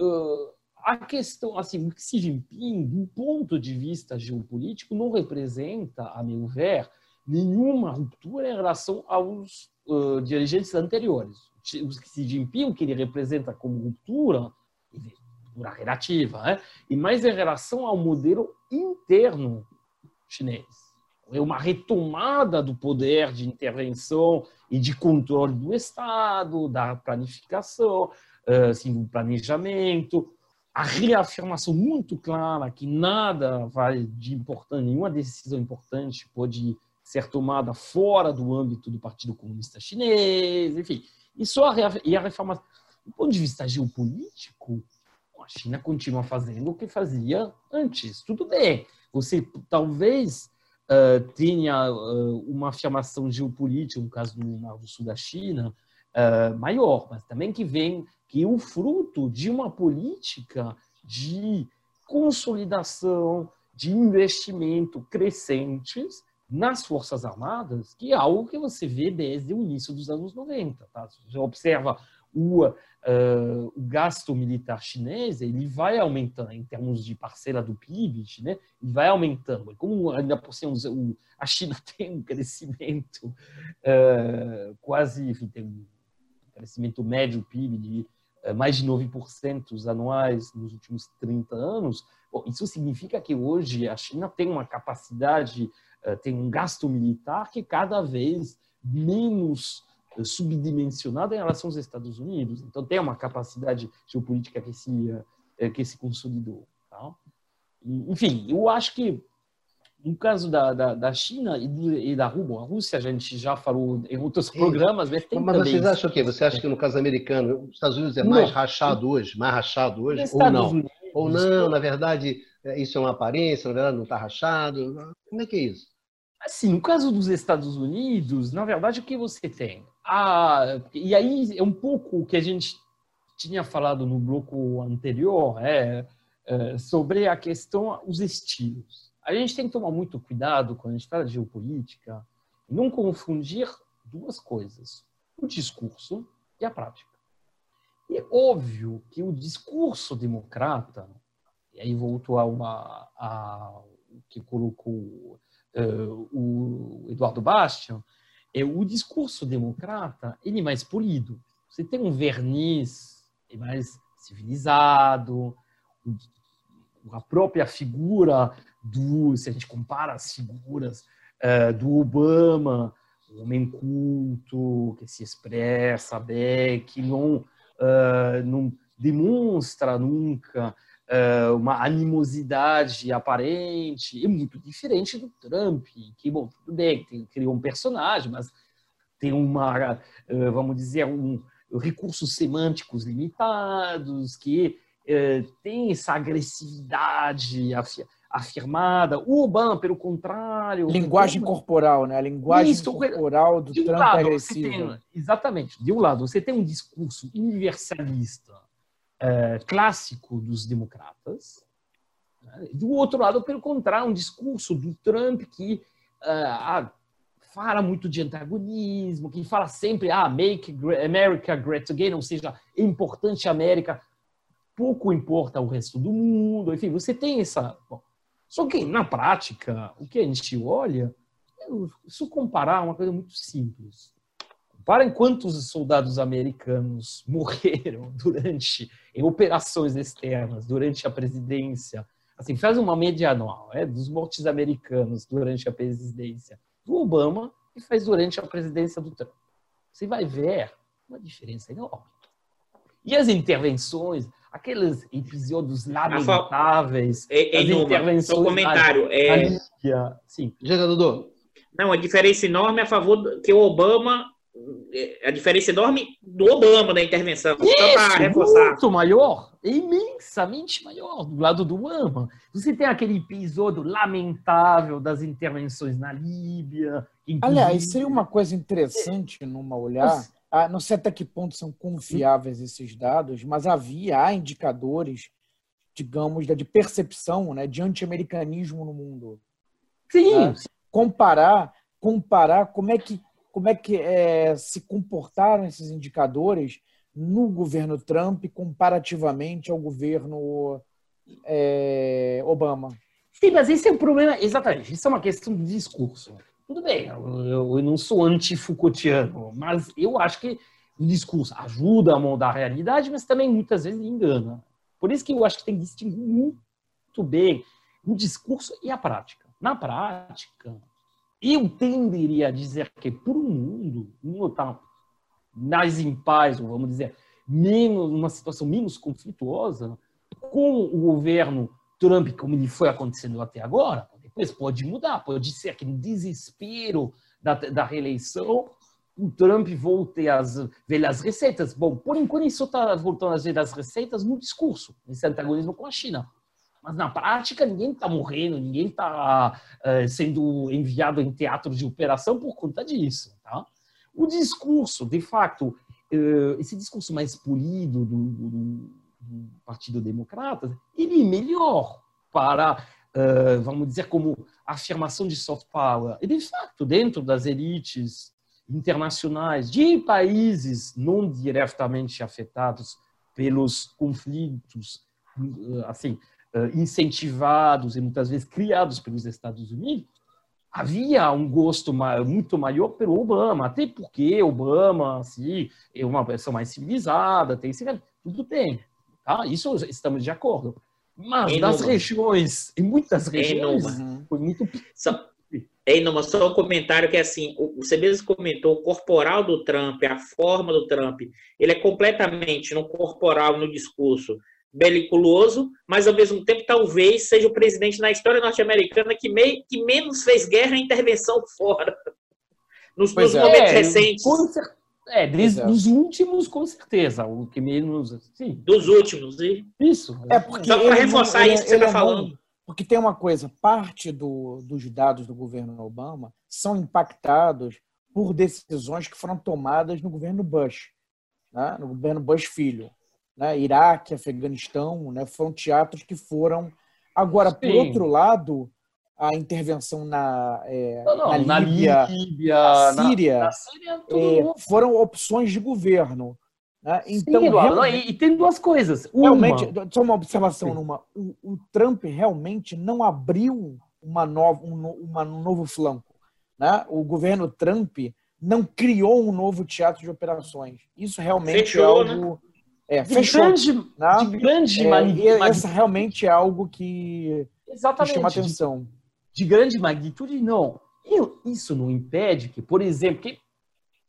uh, a questão, assim, Xi Jinping, do ponto de vista geopolítico, não representa, a meu ver, nenhuma ruptura em relação aos uh, dirigentes anteriores. O Xi Jinping, o que ele representa como ruptura, ruptura relativa, né? e mais em relação ao modelo interno chinês. É uma retomada do poder de intervenção e de controle do Estado, da planificação, assim, do planejamento, a reafirmação muito clara que nada vai de importante, nenhuma decisão importante pode ser tomada fora do âmbito do Partido Comunista Chinês, enfim. E só a, e a reforma, do ponto de vista geopolítico, a China continua fazendo o que fazia antes. Tudo bem, você talvez uh, tenha uh, uma afirmação geopolítica, no caso do Mar do Sul da China, uh, maior, mas também que vem que o fruto de uma política de consolidação, de investimento crescentes nas Forças Armadas, que é algo que você vê desde o início dos anos 90. Tá? Você observa o, uh, gasto militar chinês, ele vai aumentando em termos de parcela do PIB, né? ele vai aumentando. Como ainda por cima a China tem um crescimento uh, quase, enfim, tem um crescimento médio PIB de eh, mais de 9% anuais nos últimos 30 anos, bom, isso significa que hoje a China tem uma capacidade, tem um gasto militar que é cada vez menos eh, subdimensionado em relação aos Estados Unidos. Então tem uma capacidade geopolítica que se que se consolidou. Tá? Enfim, eu acho que no caso da, da, da China e, do, e, da Rússia, a Rússia a gente já falou em outros programas, mas tem Mas vocês acham o quê? Você acha que no caso americano, os Estados Unidos é mais não. rachado hoje, mais rachado hoje, ou não? Unidos, ou não, na verdade, é, isso é uma aparência, na verdade não está rachado. Como é que é isso? Assim, no caso dos Estados Unidos, na verdade, o que você tem? Ah, e aí é um pouco o que a gente tinha falado no bloco anterior, é, é sobre a questão, os estilos a gente tem que tomar muito cuidado quando a gente fala de geopolítica não confundir duas coisas: o discurso e a prática. E é óbvio que o discurso democrata, e aí volto ao a, que colocou uh, o Eduardo Bastian, é o discurso democrata ele é mais polido. Você tem um verniz mais civilizado, a própria figura do, se a gente compara as figuras uh, do Obama, um homem culto, que se expressa bem, que não, uh, não demonstra nunca uma animosidade aparente, é muito diferente do Trump, que, bom, tudo bem, tem, criou um personagem, mas tem uma, vamos dizer, um, recursos semânticos limitados, que tem essa agressividade afirmada. O Obama, pelo contrário. Linguagem Obama, corporal, né? A linguagem isso, corporal do Trump lado, é agressiva. Tem, exatamente. De um lado, você tem um discurso universalista é, clássico dos democratas. Né? Do outro lado, pelo contrário, um discurso do Trump que é, fala muito de antagonismo, que fala sempre, ah, make America great again, ou seja, é importante a América, pouco importa o resto do mundo. Enfim, você tem essa. Bom, só que, na prática, o que a gente olha, isso comparar é uma coisa muito simples. Comparem quantos soldados americanos morreram durante em operações externas, durante a presidência. Assim, faz uma média anual é, dos mortes americanos durante a presidência do Obama e faz durante a presidência do Trump. Você vai ver uma diferença enorme. E as intervenções, aqueles episódios lamentáveis, é, é, as intervenções... No comentário, é... Sim. Diga, Dudu. Não, a diferença enorme é a favor do, que o Obama a diferença enorme do Obama na intervenção. Isso, só para reforçar. Muito maior, imensamente maior do lado do Obama. Você tem aquele episódio lamentável das intervenções na Líbia. Inclusive... Aliás, seria uma coisa interessante numa olhar. Ah, não sei até que ponto são confiáveis esses dados, mas havia há indicadores, digamos, de percepção né, de anti-americanismo no mundo. Sim. Né? Comparar, comparar como é que, como é que é, se comportaram esses indicadores no governo Trump comparativamente ao governo é, Obama. Sim, mas esse é um problema, exatamente, isso é uma questão de discurso. Tudo bem, eu, eu não sou anti-Foucaultiano, mas eu acho que o discurso ajuda a moldar a realidade, mas também muitas vezes engana. Por isso que eu acho que tem que distinguir muito bem o discurso e a prática. Na prática, eu tenderia a dizer que, por um mundo, um está mais em paz, ou vamos dizer, menos, uma situação menos conflituosa, com o governo Trump, como ele foi acontecendo até agora, depois pode mudar, pode ser que no desespero da, da reeleição o Trump volte às velhas receitas. Bom, por enquanto isso está voltando às velhas receitas no discurso, nesse antagonismo com a China. Mas na prática ninguém está morrendo, ninguém está uh, sendo enviado em teatro de operação por conta disso. Tá? O discurso, de fato, uh, esse discurso mais polido do, do, do Partido Democrata, ele é melhor para uh, vamos dizer, como afirmação de soft power. E, de fato, dentro das elites internacionais de países não diretamente afetados pelos conflitos, assim, incentivados e muitas vezes criados pelos Estados Unidos, havia um gosto muito maior pelo Obama, até porque Obama assim, é uma pessoa mais civilizada, tem tudo bem, tá? Isso estamos de acordo. Mas em nas regiões, em muitas regiões, foi muito só, é, Numa, só um comentário que é assim, você mesmo comentou, o corporal do Trump, a forma do Trump, ele é completamente no corporal, no discurso, beliculoso, mas ao mesmo tempo talvez seja o presidente na história norte-americana que, que menos fez guerra e intervenção fora. Nos, nos é. momentos é, recentes. Com, é, dos últimos, com certeza. O que menos. Sim. Dos últimos, e... Isso. É porque Só para reforçar isso que você está falando. Porque tem uma coisa: parte do, dos dados do governo Obama são impactados por decisões que foram tomadas no governo Bush, né? no governo Bush filho. Né? Iraque, Afeganistão, né? foram teatros que foram. Agora, Sim. por outro lado, a intervenção na, é, não, não, na, Líbia, na, Líbia, na Síria, na, Síria é, foram opções de governo. Né? Então, Sim, realmente, e, tem duas coisas. Uma, realmente, só uma observação, numa, o, o, Trump realmente não abriu uma nova, um, uma, um novo flanco. Né? O governo Trump não criou um novo teatro de operações. Isso realmente Fechou, é algo. Né? É, de fechou. Grande, né? De grande é, magnitude. Essa realmente é algo que, Exatamente, que chama atenção. De, de grande magnitude, não. Isso não impede que, por exemplo, que,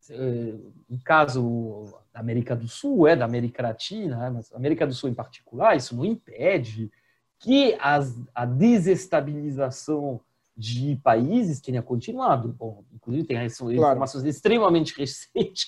eh, no caso da América do Sul, é da América Latina, né, mas América do Sul em particular, isso não impede que as, a desestabilização de países tenha continuado. Bom, inclusive tem informações claro. extremamente recentes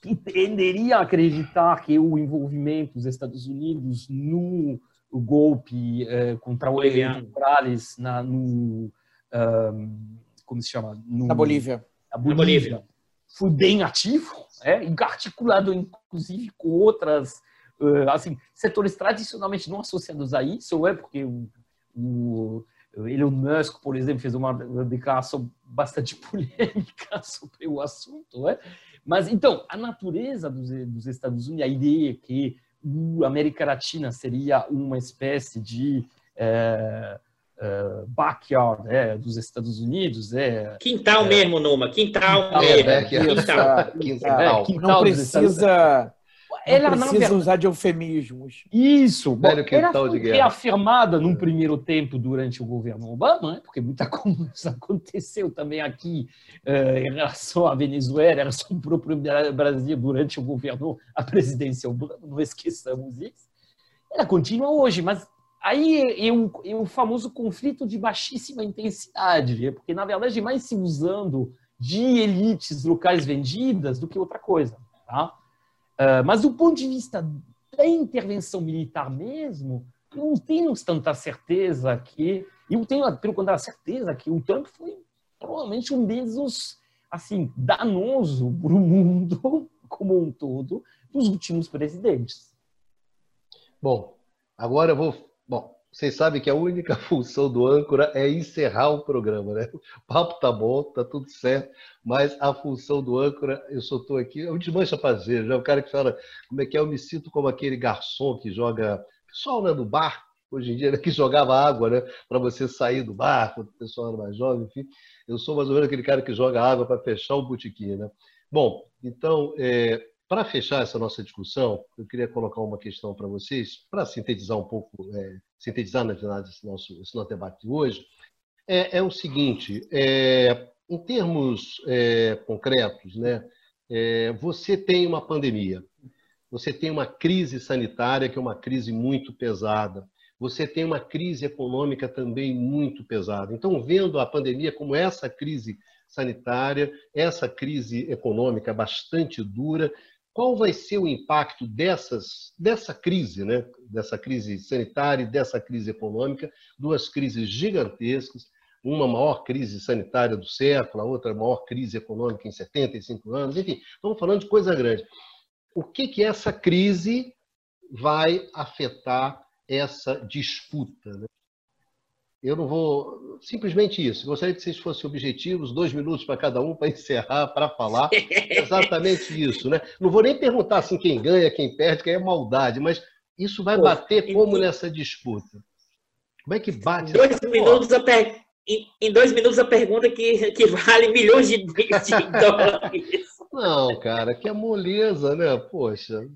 que tenderiam a acreditar que o envolvimento dos Estados Unidos no golpe eh, contra o Evo Morales na, no, um, como se chama? No, na Bolívia. Na Bolívia. Na Bolívia. Foi bem ativo, é, articulado inclusive com outras uh, assim, setores tradicionalmente não associados a isso, é porque o, o Elon Musk, por exemplo, fez uma declaração bastante polêmica sobre o assunto, é? Mas então, a natureza dos, dos Estados Unidos, a ideia que a América Latina seria uma espécie de é, é, backyard é, dos Estados Unidos. É, quintal é, mesmo, Numa, quintal, quintal mesmo. É, quintal. quintal. quintal. Não precisa ela não precisa usar de eufemismos. Isso. Bom, ela foi reafirmada num primeiro tempo durante o governo Obama, né? porque muita coisa aconteceu também aqui uh, em relação à Venezuela, em relação ao próprio Brasil durante o governo, a presidência Obama, não esqueçamos isso. Ela continua hoje, mas aí é um, é um famoso conflito de baixíssima intensidade, né? porque na verdade mais se usando de elites locais vendidas do que outra coisa, tá? Uh, mas do ponto de vista da intervenção militar mesmo, eu não tenho tanta certeza que. Eu tenho, pelo contrário, certeza que o Trump foi provavelmente um desses, assim, danoso para o mundo como um todo dos últimos presidentes. Bom, agora eu vou. Bom, vocês sabem que a única função do âncora é encerrar o programa, né? O papo tá bom, tá tudo certo, mas a função do âncora, eu só estou aqui, é um desmancha prazer, já o cara que fala, como é que é, eu me sinto como aquele garçom que joga, pessoal né, no bar, hoje em dia, né, que jogava água, né, para você sair do bar, quando o pessoal era mais jovem, enfim, eu sou mais ou menos aquele cara que joga água para fechar o botequim, né? Bom, então, é, para fechar essa nossa discussão, eu queria colocar uma questão para vocês, para sintetizar um pouco, é, sintetizar, esse nosso, esse nosso debate de hoje, é, é o seguinte, é, em termos é, concretos, né, é, você tem uma pandemia, você tem uma crise sanitária, que é uma crise muito pesada, você tem uma crise econômica também muito pesada. Então, vendo a pandemia como essa crise sanitária, essa crise econômica bastante dura, qual vai ser o impacto dessas, dessa crise, né? dessa crise sanitária e dessa crise econômica, duas crises gigantescas, uma maior crise sanitária do século, a outra maior crise econômica em 75 anos, enfim, estamos falando de coisa grande. O que, que essa crise vai afetar essa disputa? Né? Eu não vou. Simplesmente isso. Gostaria que vocês fossem objetivos, dois minutos para cada um para encerrar, para falar. Exatamente isso, né? Não vou nem perguntar assim quem ganha, quem perde, quem é maldade, mas isso vai Pô, bater como nessa disputa? Como é que bate? Dois minutos a per... em, em, dois minutos a pergunta que, que vale milhões de, de dólares. Não, cara, que é moleza, né? Poxa,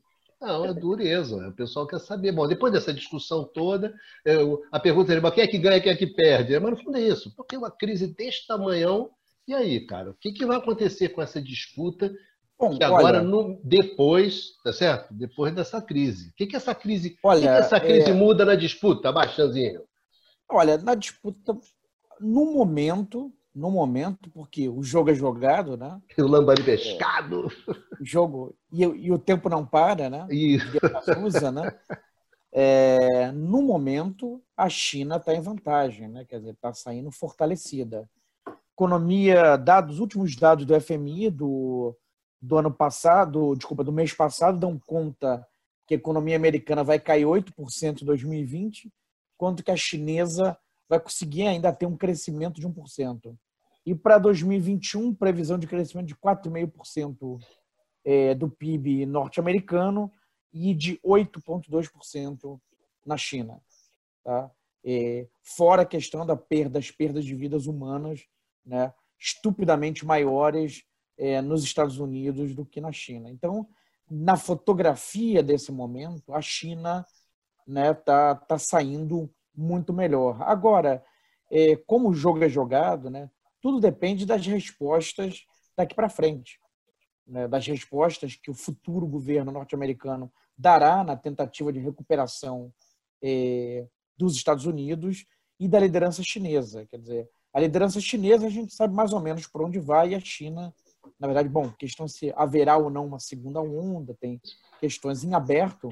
não, é dureza. O pessoal quer saber. Bom, depois dessa discussão toda, eu, a pergunta é: quem é que ganha, quem é que perde? Mas no fundo é isso. Porque uma crise desse tamanhão, e aí, cara? O que, que vai acontecer com essa disputa Bom, que agora, olha, no, depois, tá certo? Depois dessa crise. O que, que essa crise, olha, que, que essa crise é... muda na disputa, Baixanzinho? Olha, na disputa, no momento, no momento, porque o jogo é jogado, né? O lambari pescado. O jogo. E, e, o tempo não para, né? Isso. Usa, né? É, no momento, a China está em vantagem, né? Quer dizer, está saindo fortalecida. Economia, dados, os últimos dados do FMI do, do ano passado, desculpa, do mês passado, dão conta que a economia americana vai cair 8% em 2020, enquanto que a chinesa vai conseguir ainda ter um crescimento de 1%. E para 2021, previsão de crescimento de 4,5% é, do PIB norte-americano e de 8,2% na China. Tá? É, fora a questão da perda, das perdas de vidas humanas, né, estupidamente maiores é, nos Estados Unidos do que na China. Então, na fotografia desse momento, a China está né, tá, tá saindo muito melhor. Agora, é, como o jogo é jogado, né, tudo depende das respostas daqui para frente, né, das respostas que o futuro governo norte-americano dará na tentativa de recuperação é, dos Estados Unidos e da liderança chinesa. Quer dizer, a liderança chinesa a gente sabe mais ou menos por onde vai e a China, na verdade, bom, questão se haverá ou não uma segunda onda, tem questões em aberto,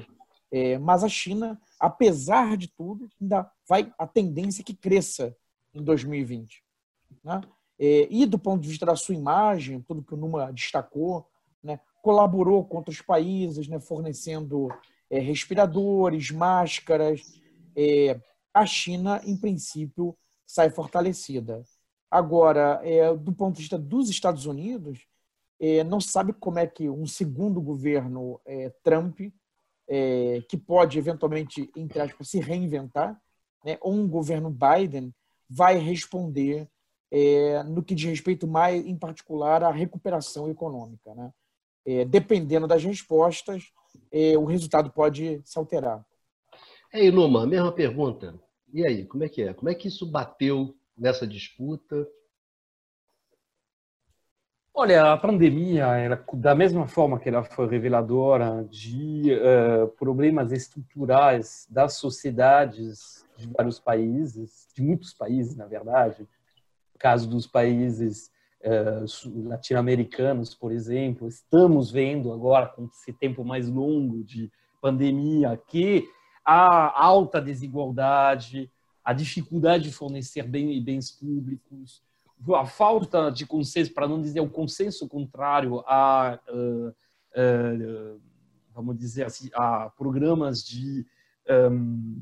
é, mas a China, apesar de tudo, ainda vai a tendência que cresça em 2020. Né? É, e do ponto de vista da sua imagem, tudo que o Numa destacou, né, colaborou com outros países, né, fornecendo é, respiradores, máscaras. É, a China, em princípio, sai fortalecida. Agora, é, do ponto de vista dos Estados Unidos, é, não sabe como é que um segundo governo Trump, é, que pode eventualmente, entre aspas, se reinventar, né, ou um governo Biden, vai responder é, no que diz respeito mais, em particular, à recuperação econômica. Né? É, dependendo das respostas, é, o resultado pode se alterar. É, Inuma, mesma pergunta. E aí, como é que é? Como é que isso bateu nessa disputa? Olha, a pandemia, ela, da mesma forma que ela foi reveladora de uh, problemas estruturais das sociedades de vários países, de muitos países, na verdade, no caso dos países uh, latino-americanos, por exemplo, estamos vendo agora, com esse tempo mais longo de pandemia, que a alta desigualdade, a dificuldade de fornecer bens públicos, a falta de consenso, para não dizer o consenso contrário a, uh, uh, vamos dizer assim, a programas de um,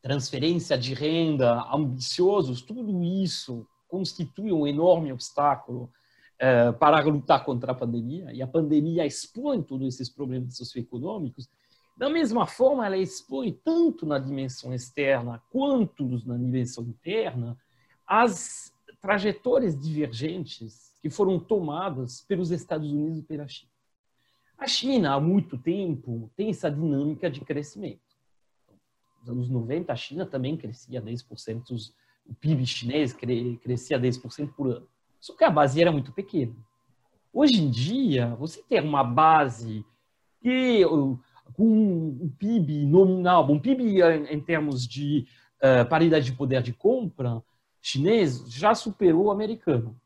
transferência de renda ambiciosos, tudo isso constitui um enorme obstáculo uh, para lutar contra a pandemia, e a pandemia expõe todos esses problemas socioeconômicos. Da mesma forma, ela expõe tanto na dimensão externa quanto na dimensão interna as trajetórias divergentes que foram tomadas pelos Estados Unidos e pela China. A China, há muito tempo, tem essa dinâmica de crescimento. Nos anos 90, a China também crescia 10%, o PIB chinês crescia 10% por ano. Só que a base era muito pequena. Hoje em dia, você tem uma base que, com um PIB nominal, um PIB em termos de uh, paridade de poder de compra, chinês já superou o americano.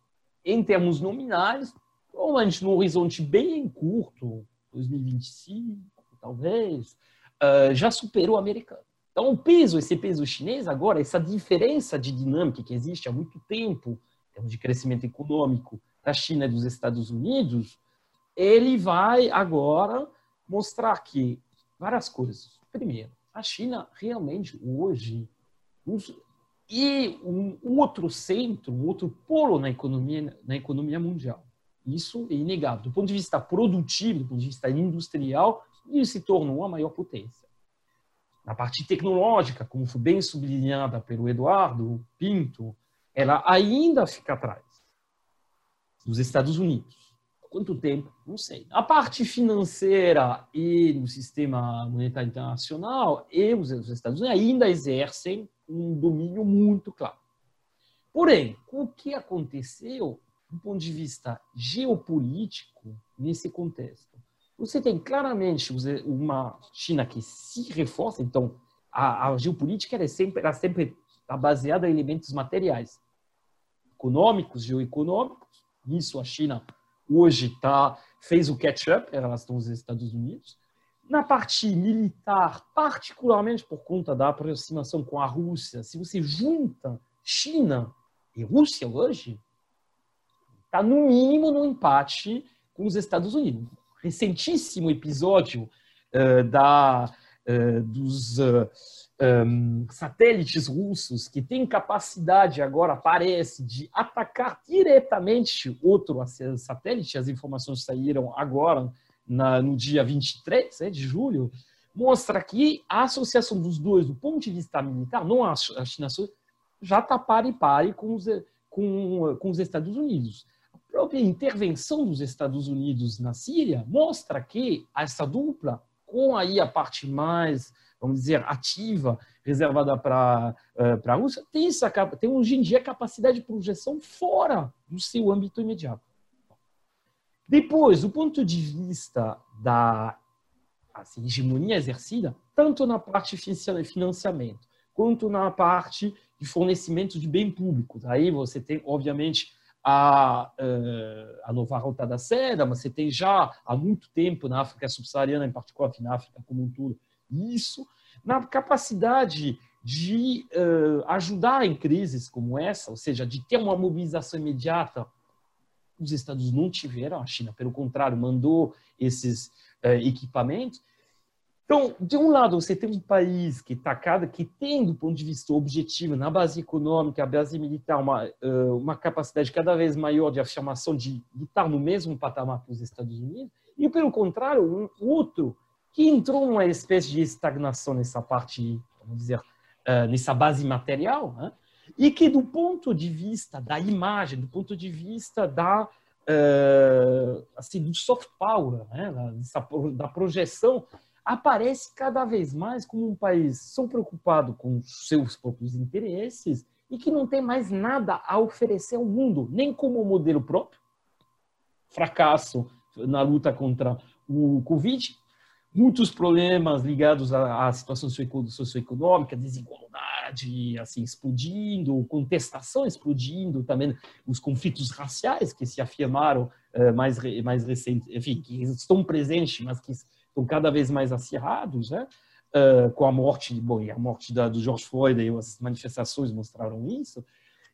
Em termos nominais, provavelmente num horizonte bem curto, 2025, talvez, uh, já superou o americano. Então, o peso, esse peso chinês agora, essa diferença de dinâmica que existe há muito tempo, em termos de crescimento econômico da China e dos Estados Unidos, ele vai agora mostrar que várias coisas. Primeiro, a China realmente hoje e um, outro centro, um outro polo na economia, na economia mundial. Isso é inegável. Do ponto de vista produtivo, do ponto de vista industrial, isso se tornou a maior potência. Na parte tecnológica, como foi bem sublinhada pelo Eduardo Pinto, ela ainda fica atrás dos Estados Unidos. Quanto tempo? Não sei. A parte financeira e no sistema monetário internacional, e os Estados Unidos ainda exercem um domínio muito claro. Porém, o que aconteceu do ponto de vista geopolítico nesse contexto? Você tem claramente uma China que se reforça, então a, a geopolítica é sempre, ela sempre está baseada em elementos materiais, econômicos, geoeconômicos. Nisso a China hoje tá, fez o catch-up em relação aos Estados Unidos. Na parte militar, particularmente por conta da aproximação com a Rússia, se você junta China e Rússia hoje, está no mínimo no empate com os Estados Unidos. Recentíssimo episódio uh, da, dos uh, um, satélites russos que têm capacidade agora, parece, de atacar diretamente outro satélite, as informações saíram agora na, no dia 23 né, de julho, mostra que a associação dos dois, do ponto de vista militar, não a China já está pare pare com os, com, com os Estados Unidos. A própria intervenção dos Estados Unidos na Síria mostra que essa dupla, com aí a parte mais, vamos dizer, ativa, reservada para uh, a Rússia, tem, essa, tem hoje em dia capacidade de projeção fora do seu âmbito imediato. Depois, do ponto de vista da assim, hegemonia exercida, tanto na parte de financiamento quanto na parte de fornecimento de bem públicos. Aí você tem, obviamente, a, eh, a nova rota da seda, mas você tem já há muito tempo na África subsaariana, em particular na África como um todo, isso, na capacidade de uh, ajudar em crises como essa, ou seja, de ter uma mobilização imediata. Os Estados não tiveram, a China, pelo contrário, mandou esses uh, equipamentos. Então, de um lado, você tem um país que está cada que tem, do ponto de vista objetivo, na base econômica, a base militar, uma, uma capacidade cada vez maior de afirmação de, de estar no mesmo patamar que os Estados Unidos, e, pelo contrário, um outro que entrou numa espécie de estagnação nessa parte, vamos dizer, nessa base material, né? e que, do ponto de vista da imagem, do ponto de vista da assim, do soft power, né? da projeção aparece cada vez mais como um país só preocupado com seus próprios interesses e que não tem mais nada a oferecer ao mundo, nem como modelo próprio, fracasso na luta contra o Covid, muitos problemas ligados à, situação socioeconômica, desigualdade assim explodindo, contestação explodindo, também os conflitos raciais que se afirmaram uh, mais mais enfim, que estão presentes, mas que estão cada vez mais acirrados, né? Uh, com a morte, bom, e a morte da, do George Floyd e as manifestações mostraram isso.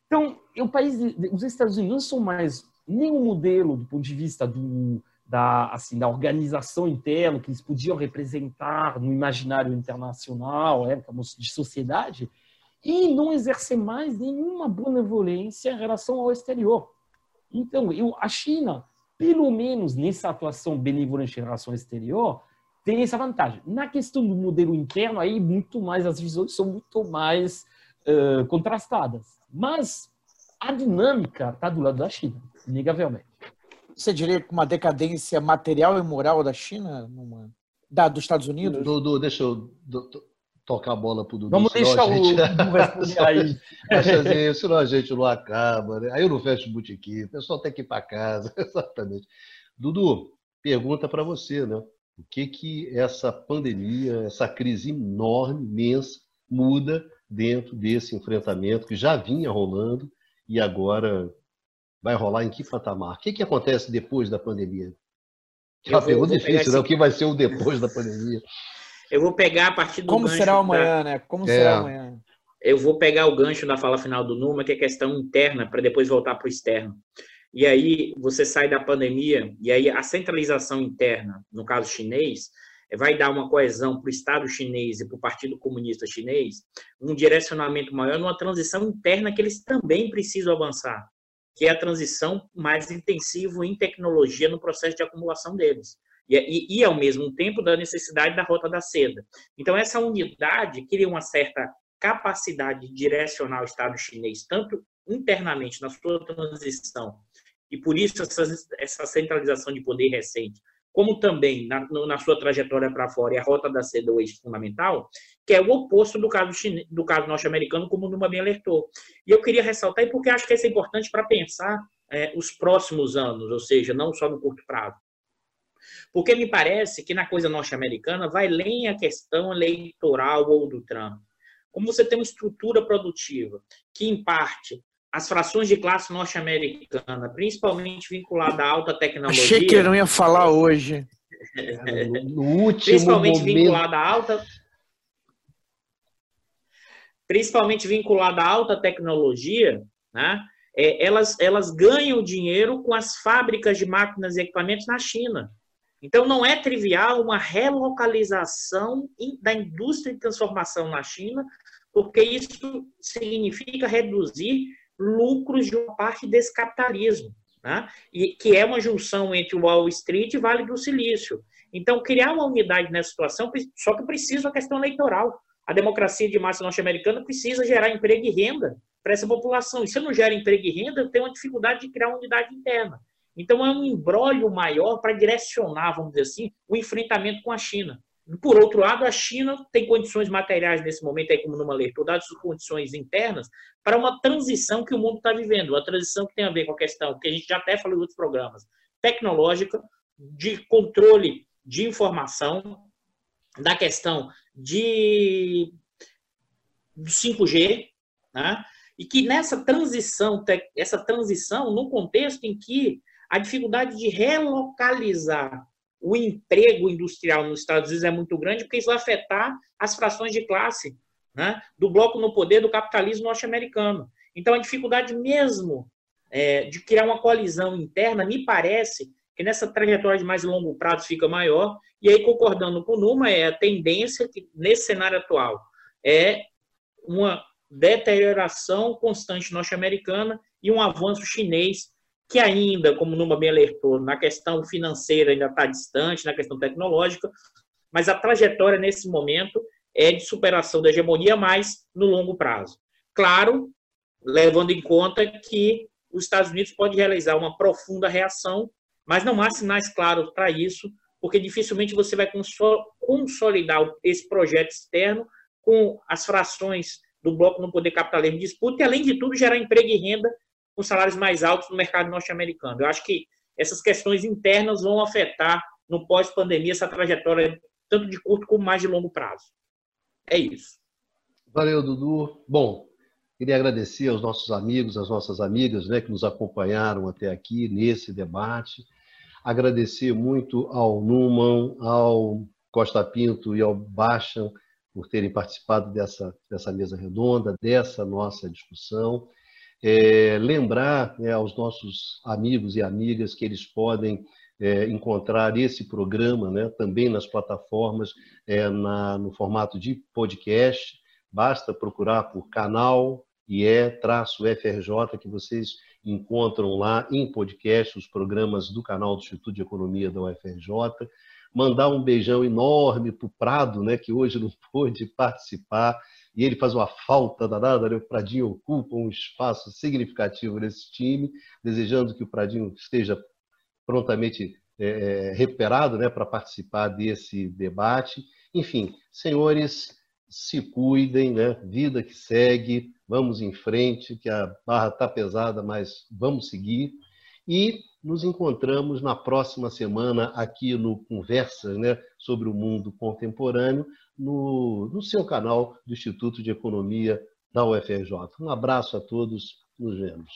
Então, o país, os Estados Unidos não são mais nenhum modelo do ponto de vista do, da, assim, da organização interna que eles podiam representar no imaginário internacional, é, de sociedade, e não exercer mais nenhuma benevolência em relação ao exterior. Então, eu, a China, pelo menos nessa atuação benevolente em relação ao exterior, tem essa vantagem. Na questão do modelo interno, aí muito mais as visões são muito mais uh, contrastadas. Mas a dinâmica está do lado da China, inegavelmente. Você diria que uma decadência material e moral da China, numa... da, dos Estados Unidos? Dudu, deixa eu tocar a bola para o Dudu. Vamos deixar o Dudu responder aí. Assim, senão a gente não acaba. Né? Aí eu não fecho o botequim, o pessoal tem que ir para casa. Exatamente. Dudu, pergunta para você, né? O que que essa pandemia, essa crise enorme, imensa, muda dentro desse enfrentamento que já vinha rolando e agora vai rolar em que patamar? O que, que acontece depois da pandemia? É uma pergunta difícil, né? O que vai ser o depois da pandemia? Eu vou pegar a partir do Como será amanhã, da... né? Como é. será amanhã? Eu vou pegar o gancho da fala final do Numa, que é questão interna, para depois voltar para o externo. E aí você sai da pandemia, e aí a centralização interna, no caso chinês, vai dar uma coesão para o Estado chinês e para o Partido Comunista Chinês, um direcionamento maior numa transição interna que eles também precisam avançar que é a transição mais intensiva em tecnologia no processo de acumulação deles. E, e, e, ao mesmo tempo, da necessidade da rota da seda. Então, essa unidade cria uma certa capacidade de direcionar o Estado chinês, tanto internamente na sua transição, e por isso essa, essa centralização de poder recente, como também na, na sua trajetória para fora, e a rota da seda o eixo fundamental, que é o oposto do caso, do caso norte-americano, como o Numa bem alertou. E eu queria ressaltar, e porque acho que isso é importante para pensar é, os próximos anos, ou seja, não só no curto prazo. Porque me parece que na coisa norte-americana vai além a questão eleitoral ou do Trump. Como você tem uma estrutura produtiva que, em parte, as frações de classe norte-americana, principalmente vinculada à alta tecnologia. Achei que eu não ia falar hoje. no último principalmente momento... vinculada à alta principalmente vinculada à alta tecnologia, né? É, elas, elas ganham dinheiro com as fábricas de máquinas e equipamentos na China. Então, não é trivial uma relocalização da indústria de transformação na China, porque isso significa reduzir lucros de uma parte desse capitalismo, né? e que é uma junção entre Wall Street e Vale do Silício. Então, criar uma unidade nessa situação, só que precisa uma questão eleitoral. a democracia de massa norte-americana precisa gerar emprego e renda para essa população. E se não gera emprego e renda, tem uma dificuldade de criar uma unidade interna. Então, é um embrólio maior para direcionar, vamos dizer assim, o enfrentamento com a China. Por outro lado, a China tem condições materiais nesse momento, aí como numa leitura, dadas as condições internas, para uma transição que o mundo está vivendo, uma transição que tem a ver com a questão, que a gente já até falou em outros programas, tecnológica, de controle de informação, da questão de do 5G, né? e que nessa transição, essa transição, num contexto em que a dificuldade de relocalizar o emprego industrial nos Estados Unidos é muito grande, porque isso vai afetar as frações de classe né, do bloco no poder do capitalismo norte-americano. Então, a dificuldade mesmo é, de criar uma coalizão interna, me parece que nessa trajetória de mais longo prazo fica maior. E aí, concordando com o Numa, é a tendência que, nesse cenário atual, é uma deterioração constante norte-americana e um avanço chinês que ainda, como Numa bem alertou, na questão financeira ainda está distante, na questão tecnológica, mas a trajetória nesse momento é de superação da hegemonia, mais no longo prazo. Claro, levando em conta que os Estados Unidos pode realizar uma profunda reação, mas não há sinais claros para isso, porque dificilmente você vai consolidar esse projeto externo com as frações do bloco no poder capitalismo disputa e, além de tudo, gerar emprego e renda com salários mais altos no mercado norte-americano. Eu acho que essas questões internas vão afetar no pós-pandemia essa trajetória tanto de curto como mais de longo prazo. É isso. Valeu, Dudu. Bom, queria agradecer aos nossos amigos, às nossas amigas, né, que nos acompanharam até aqui nesse debate. Agradecer muito ao Numan, ao Costa Pinto e ao Bachan por terem participado dessa, dessa mesa redonda, dessa nossa discussão. É, lembrar né, aos nossos amigos e amigas que eles podem é, encontrar esse programa né, também nas plataformas, é, na, no formato de podcast. Basta procurar por canal IE-FRJ, que vocês encontram lá em podcast os programas do canal do Instituto de Economia da UFRJ. Mandar um beijão enorme para o Prado, né, que hoje não pôde participar e ele faz uma falta danada, né? o Pradinho ocupa um espaço significativo nesse time, desejando que o Pradinho esteja prontamente é, é recuperado né, para participar desse debate. Enfim, senhores, se cuidem, né? vida que segue, vamos em frente, que a barra está pesada, mas vamos seguir. E nos encontramos na próxima semana aqui no Conversas né, sobre o Mundo Contemporâneo, no, no seu canal do Instituto de Economia da UFRJ. Um abraço a todos, nos vemos.